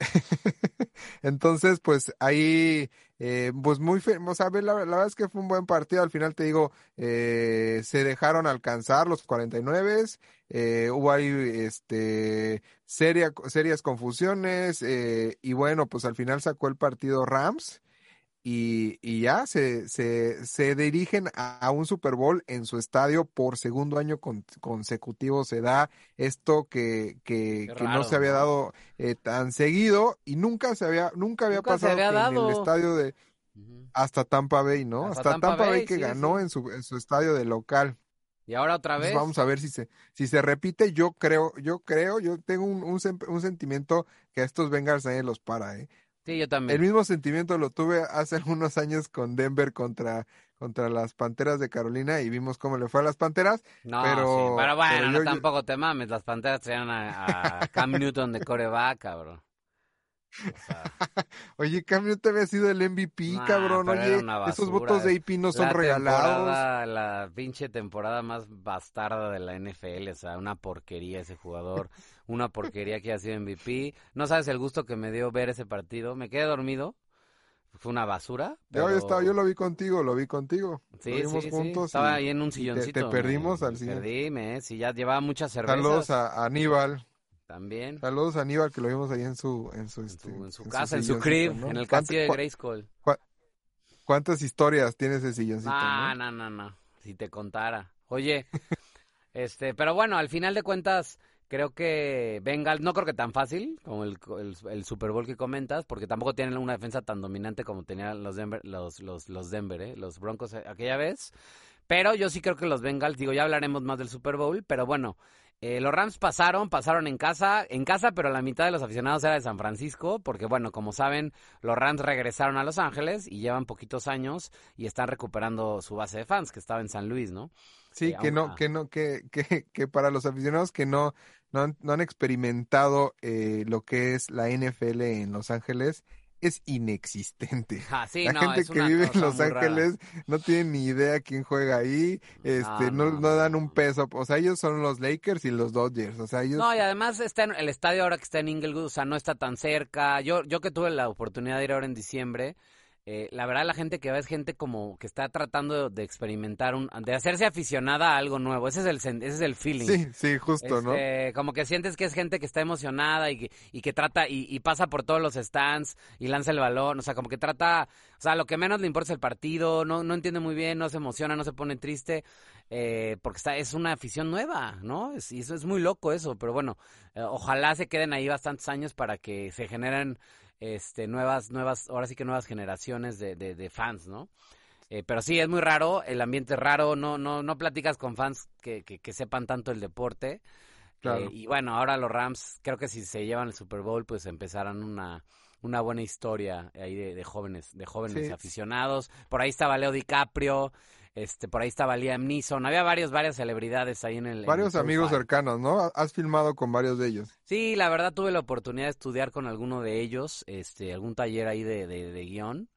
Entonces, pues ahí, eh, pues muy, o sea, la, la verdad es que fue un buen partido. Al final te digo, eh, se dejaron alcanzar los 49, eh, hubo ahí, este, seria, serias confusiones, eh, y bueno, pues al final sacó el partido Rams. Y, y ya se, se, se dirigen a, a un Super Bowl en su estadio por segundo año con- consecutivo. Se da esto que, que, no se había dado eh, tan seguido y nunca se había, nunca había Nunca se pasado había en dado. el estadio de hasta Tampa Bay, ¿no? Hasta Hasta, Tampa Tampa, Bay, Bay, que sí, ganó sí. en su, en su estadio de local. Y ahora otra vez. vamos a ver si se, si se repite. Yo creo, yo creo, yo tengo un, un sentimiento que a estos Bengals nadie los para, ¿eh? Sí, yo también. El mismo sentimiento lo tuve hace algunos años con Denver contra, contra las Panteras de Carolina y vimos cómo le fue a las Panteras. No, pero- sí, pero bueno, pero no, yo- tampoco te mames. Las panteras traían a, a Cam Newton de coreback, cabrón. O sea, Oye, Cam, te había sido el MVP, Nah, cabrón. Oye, esos votos de AP no son la regalados. la pinche temporada más bastarda de la NFL, o sea, una porquería ese jugador, una porquería que ha sido MVP. No sabes el gusto que me dio ver ese partido. Me quedé dormido. Fue una basura. Yo, yo pero- estaba, yo lo vi contigo, lo vi contigo. Sí, lo vimos sí, sí. juntos. Estaba y ahí en un silloncito. te perdimos me- al siguiente. Perdí, me, sí, ya llevaba muchas cervezas. Saludos a Aníbal. También. Saludos a Aníbal, que lo vimos ahí en su, en su, En este, su, en su en casa, en su silloncito, crib, ¿no? en el ¿Cuánto- castillo de Grayskull. ¿Cuántas historias tiene ese silloncito? No, no? no, no, no. Si te contara. Oye, este, pero bueno, al final de cuentas, creo que Bengals, no creo que tan fácil como el, el, el Super Bowl que comentas, porque tampoco tienen una defensa tan dominante como tenían los Denver, los, los, los Denver, ¿eh? los Broncos aquella vez. Pero yo sí creo que los Bengals, digo, ya hablaremos más del Super Bowl, pero bueno, eh, los Rams pasaron, pasaron en casa, en casa, pero la mitad de los aficionados era de San Francisco, porque bueno, como saben, los Rams regresaron a Los Ángeles y llevan poquitos años y están recuperando su base de fans que estaba en San Luis, ¿no? Sí, Eh, que no, que no, que, que, que para los aficionados que no, no han, no han experimentado eh, lo que es la NFL en Los Ángeles, es inexistente. Ah, sí, la no, gente que vive en Los rara. Ángeles no tiene ni idea quién juega ahí, este, no, no, no dan un peso, o sea, ellos son los Lakers y los Dodgers, o sea, ellos No, y además está en el estadio ahora que está en Inglewood, o sea, no está tan cerca. Yo, yo que tuve la oportunidad de ir ahora en diciembre, eh, la verdad la gente que va es gente como que está tratando de, de experimentar, un, de hacerse aficionada a algo nuevo. Ese es el, ese es el feeling. sí, sí, justo, ¿no? Este, Como que sientes que es gente que está emocionada y que, y que trata y, y pasa por todos los stands y lanza el balón, o sea, como que trata, o sea, lo que menos le importa es el partido, no, no entiende muy bien, no se emociona, no se pone triste, eh, porque está, es una afición nueva, ¿no? Es, y eso es muy loco eso, pero bueno, eh, ojalá se queden ahí bastantes años para que se generen este, nuevas, nuevas, ahora sí que nuevas generaciones de, de, de fans, ¿no? Eh, pero sí, es muy raro, el ambiente es raro, no, no, no platicas con fans que, que, que sepan tanto el deporte. Claro. Eh, y bueno, ahora los Rams, creo que si se llevan el Super Bowl, pues empezarán una, una buena historia ahí de, de jóvenes, de jóvenes Sí. aficionados. Por ahí estaba Leo DiCaprio, este, por ahí estaba Liam Neeson, había varios, varias celebridades ahí en el. en el Varios amigos cercanos, ¿no? Has filmado con varios de ellos. Sí, la verdad tuve la oportunidad de estudiar con alguno de ellos, este, algún taller ahí de, de, de guion.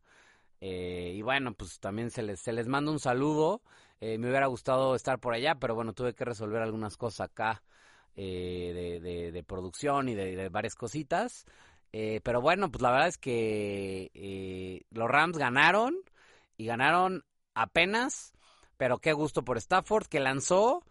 Eh, y bueno, pues también se les, se les manda un saludo. Eh, me hubiera gustado estar por allá, pero bueno, tuve que resolver algunas cosas acá eh, de, de, de producción y de, de varias cositas. Eh, pero bueno, pues la verdad es que eh, los Rams ganaron y ganaron apenas, pero qué gusto por Stafford que lanzó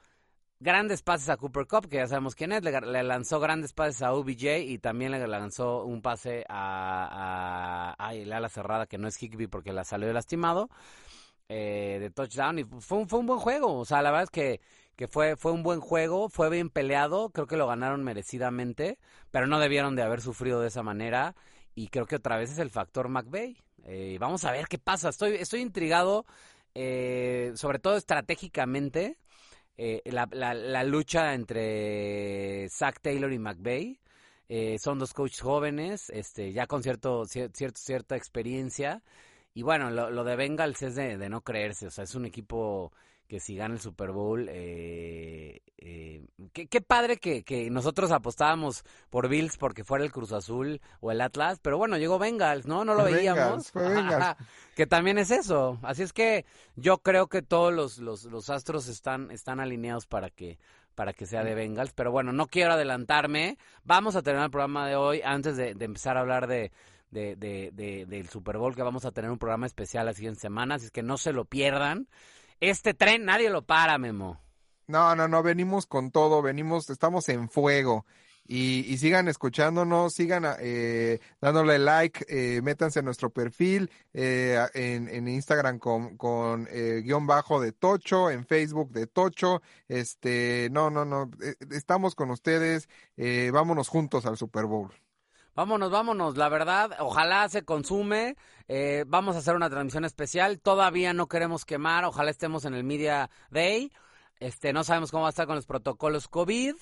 grandes pases a Cooper Cup, que ya sabemos quién es, le, lanzó grandes pases a OBJ y también le lanzó un pase a, a el ala cerrada que no es Higby porque la salió lastimado eh, de touchdown y fue un, fue un buen juego, o sea, la verdad es que, que fue, fue un buen juego, fue bien peleado, creo que lo ganaron merecidamente, pero no debieron de haber sufrido de esa manera y creo que otra vez es el factor McVeigh. Vamos a ver qué pasa, estoy, estoy intrigado, eh, sobre todo estratégicamente, eh, la, lucha entre Zach Taylor y McVeigh. Eh, son dos coaches jóvenes, este, ya con cierto, cier- cierto, cierta experiencia. Y bueno, lo, lo de Bengals es de, de no creerse, o sea, es un equipo que si gana el Super Bowl, eh, eh, qué, qué padre que, que nosotros apostábamos por Bills porque fuera el Cruz Azul o el Atlas, pero bueno, llegó Bengals, ¿no? No lo Fue veíamos. Bengals, fue Bengals. Que también es eso. Así es que yo creo que todos los, los, los astros están, están alineados para que para que sea de Bengals, pero bueno, no quiero adelantarme. Vamos a terminar el programa de hoy antes de, de empezar a hablar de, de, de, de- del Super Bowl, que vamos a tener un programa especial la siguiente semana, así es que no se lo pierdan. Este tren nadie lo para, Memo. No, no, no, venimos con todo, venimos, estamos en fuego. Y, y sigan escuchándonos, sigan eh, dándole like, eh, métanse a nuestro perfil eh, en, en Instagram con, con eh, guion bajo de Tocho, en Facebook de Tocho. Este, no, no, no, eh, estamos con ustedes, vámonos juntos al Super Bowl. Vámonos, vámonos, la verdad, ojalá se consume. eh, vamos a hacer una transmisión especial. Todavía no queremos quemar, ojalá estemos en el Media Day. Este, no sabemos cómo va a estar con los protocolos COVID.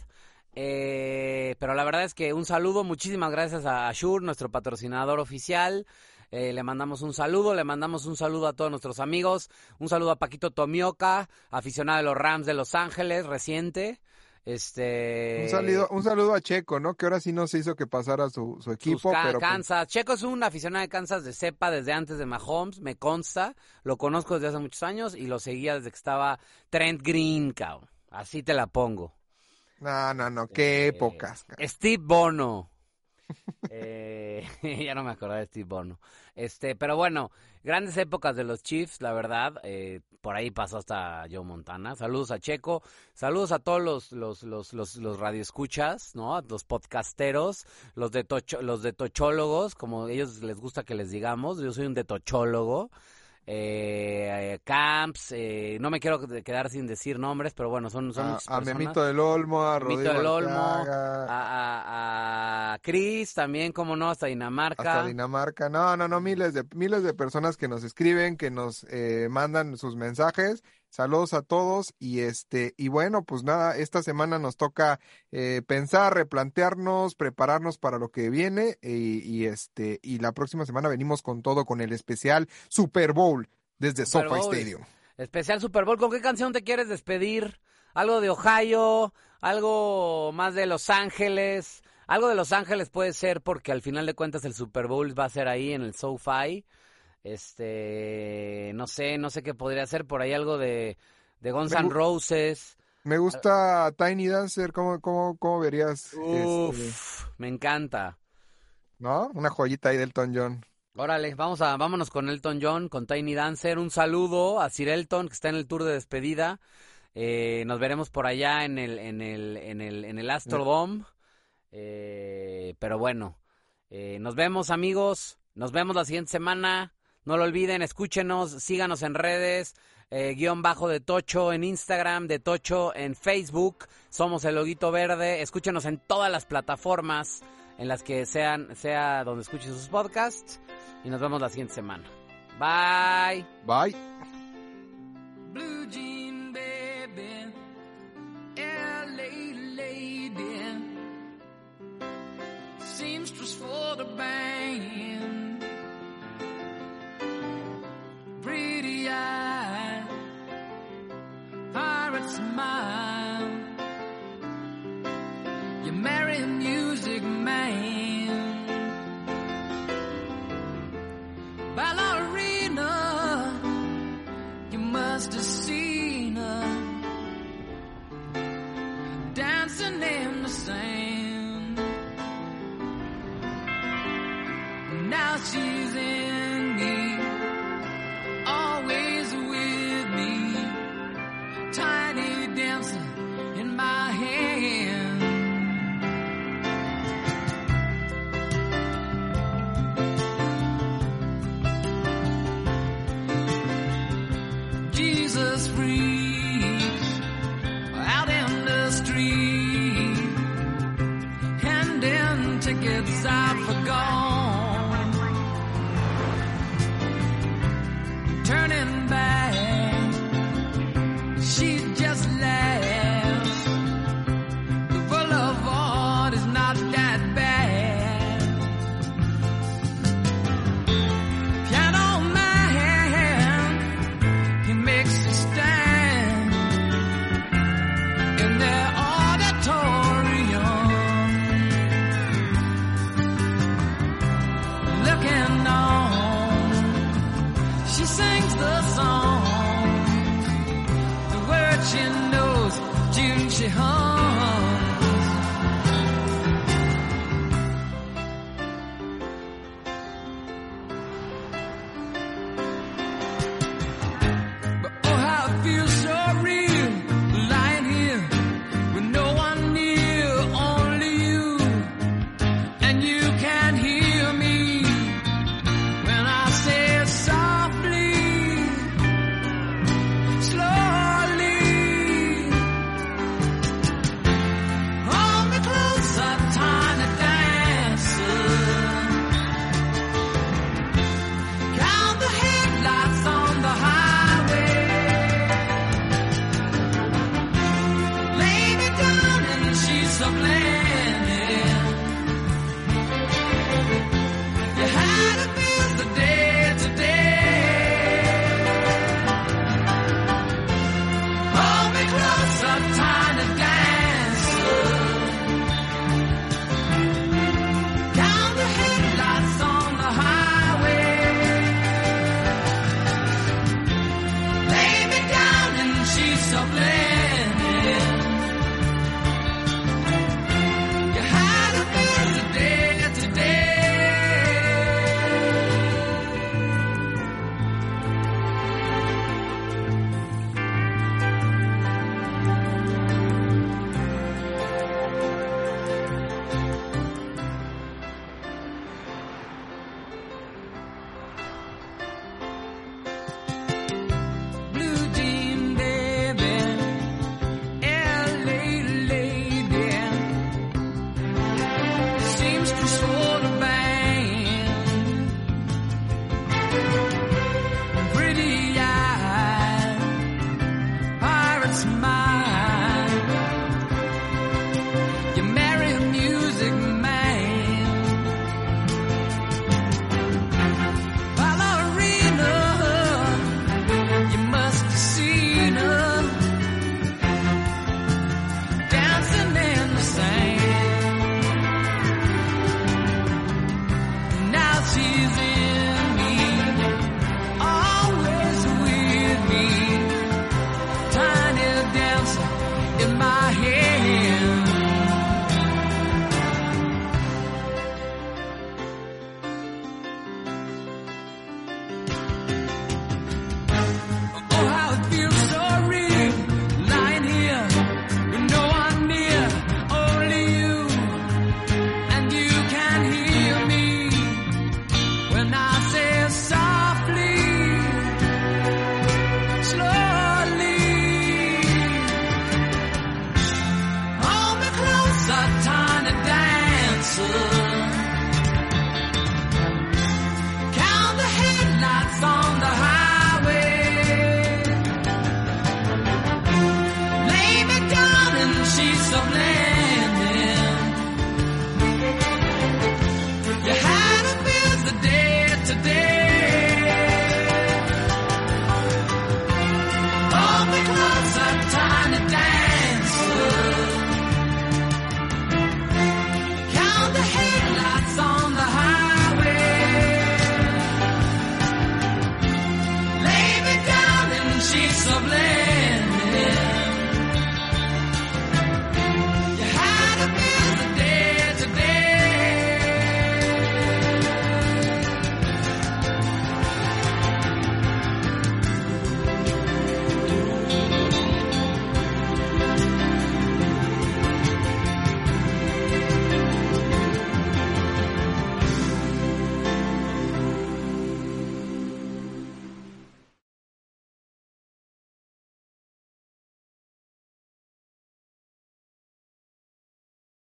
eh, pero la verdad es que un saludo, muchísimas gracias a Shure, nuestro patrocinador oficial. Eh, le mandamos un saludo, le mandamos un saludo a todos nuestros amigos. Un saludo a Paquito Tomioka, aficionado de los Rams de Los Ángeles, reciente. Este. Un saludo, un saludo a Checo, ¿no? Que ahora sí no se hizo que pasara su, su equipo, Ca- pero pues, Kansas. Checo es un aficionado de Kansas de cepa desde antes de Mahomes, me consta. Lo conozco desde hace muchos años y lo seguía desde que estaba Trent Green, cabrón. Así te la pongo. no, no, no, qué Eh, épocas. ca- Steve Bono. Eh, ya no me acordaba de Steve Bono. Este, pero bueno, grandes épocas de los Chiefs, la verdad. Eh, por ahí pasó hasta Joe Montana. Saludos a Checo. Saludos a todos los, los, los, los, los radioescuchas, ¿no? Los podcasteros, los de, tocho, los de tochólogos, como ellos les gusta que les digamos. Yo soy un de tochólogo eh, Camps, eh, no me quiero quedar sin decir nombres, pero bueno, son, son a, a Memito del Olmo, a Rodrigo del Olmo, a, a, a, Chris también, como no, hasta Dinamarca. Hasta Dinamarca, no, no, no, miles de, miles de personas que nos escriben, que nos eh, mandan sus mensajes Saludos a todos y este y bueno, pues nada, esta semana nos toca eh, pensar, replantearnos, prepararnos para lo que viene y, y, este y la próxima semana venimos con todo con el especial Super Bowl desde SoFi Stadium. Especial Super Bowl, ¿con qué canción te quieres despedir? Algo de Ohio, algo más de Los Ángeles, algo de Los Ángeles puede ser porque al final de cuentas el Super Bowl va a ser ahí en el SoFi. Este, no sé, no sé qué podría ser, por ahí algo de, de Guns N' Roses. Me gusta Tiny Dancer, ¿cómo, cómo, cómo verías? Uf, este... me encanta. ¿No? Una joyita ahí del Elton John. Órale, vamos a, vámonos con Elton John, con Tiny Dancer. Un saludo a Sir Elton, que está en el tour de despedida. Eh, nos veremos por allá en el, en el, en el, en el Astrodome. Eh, pero bueno, eh, nos vemos amigos. Nos vemos la siguiente semana. No lo olviden, escúchenos, síganos en redes, eh, guion bajo de Tocho en Instagram, de Tocho en Facebook, somos el Loguito Verde, escúchenos en todas las plataformas en las que sean, sea donde escuchen sus podcasts y nos vemos la siguiente semana. Bye. Bye. Blue jean baby, LA lady, seamstress for the band. mine. Pirates smile. tickets I've forgone. Turning back, she just left.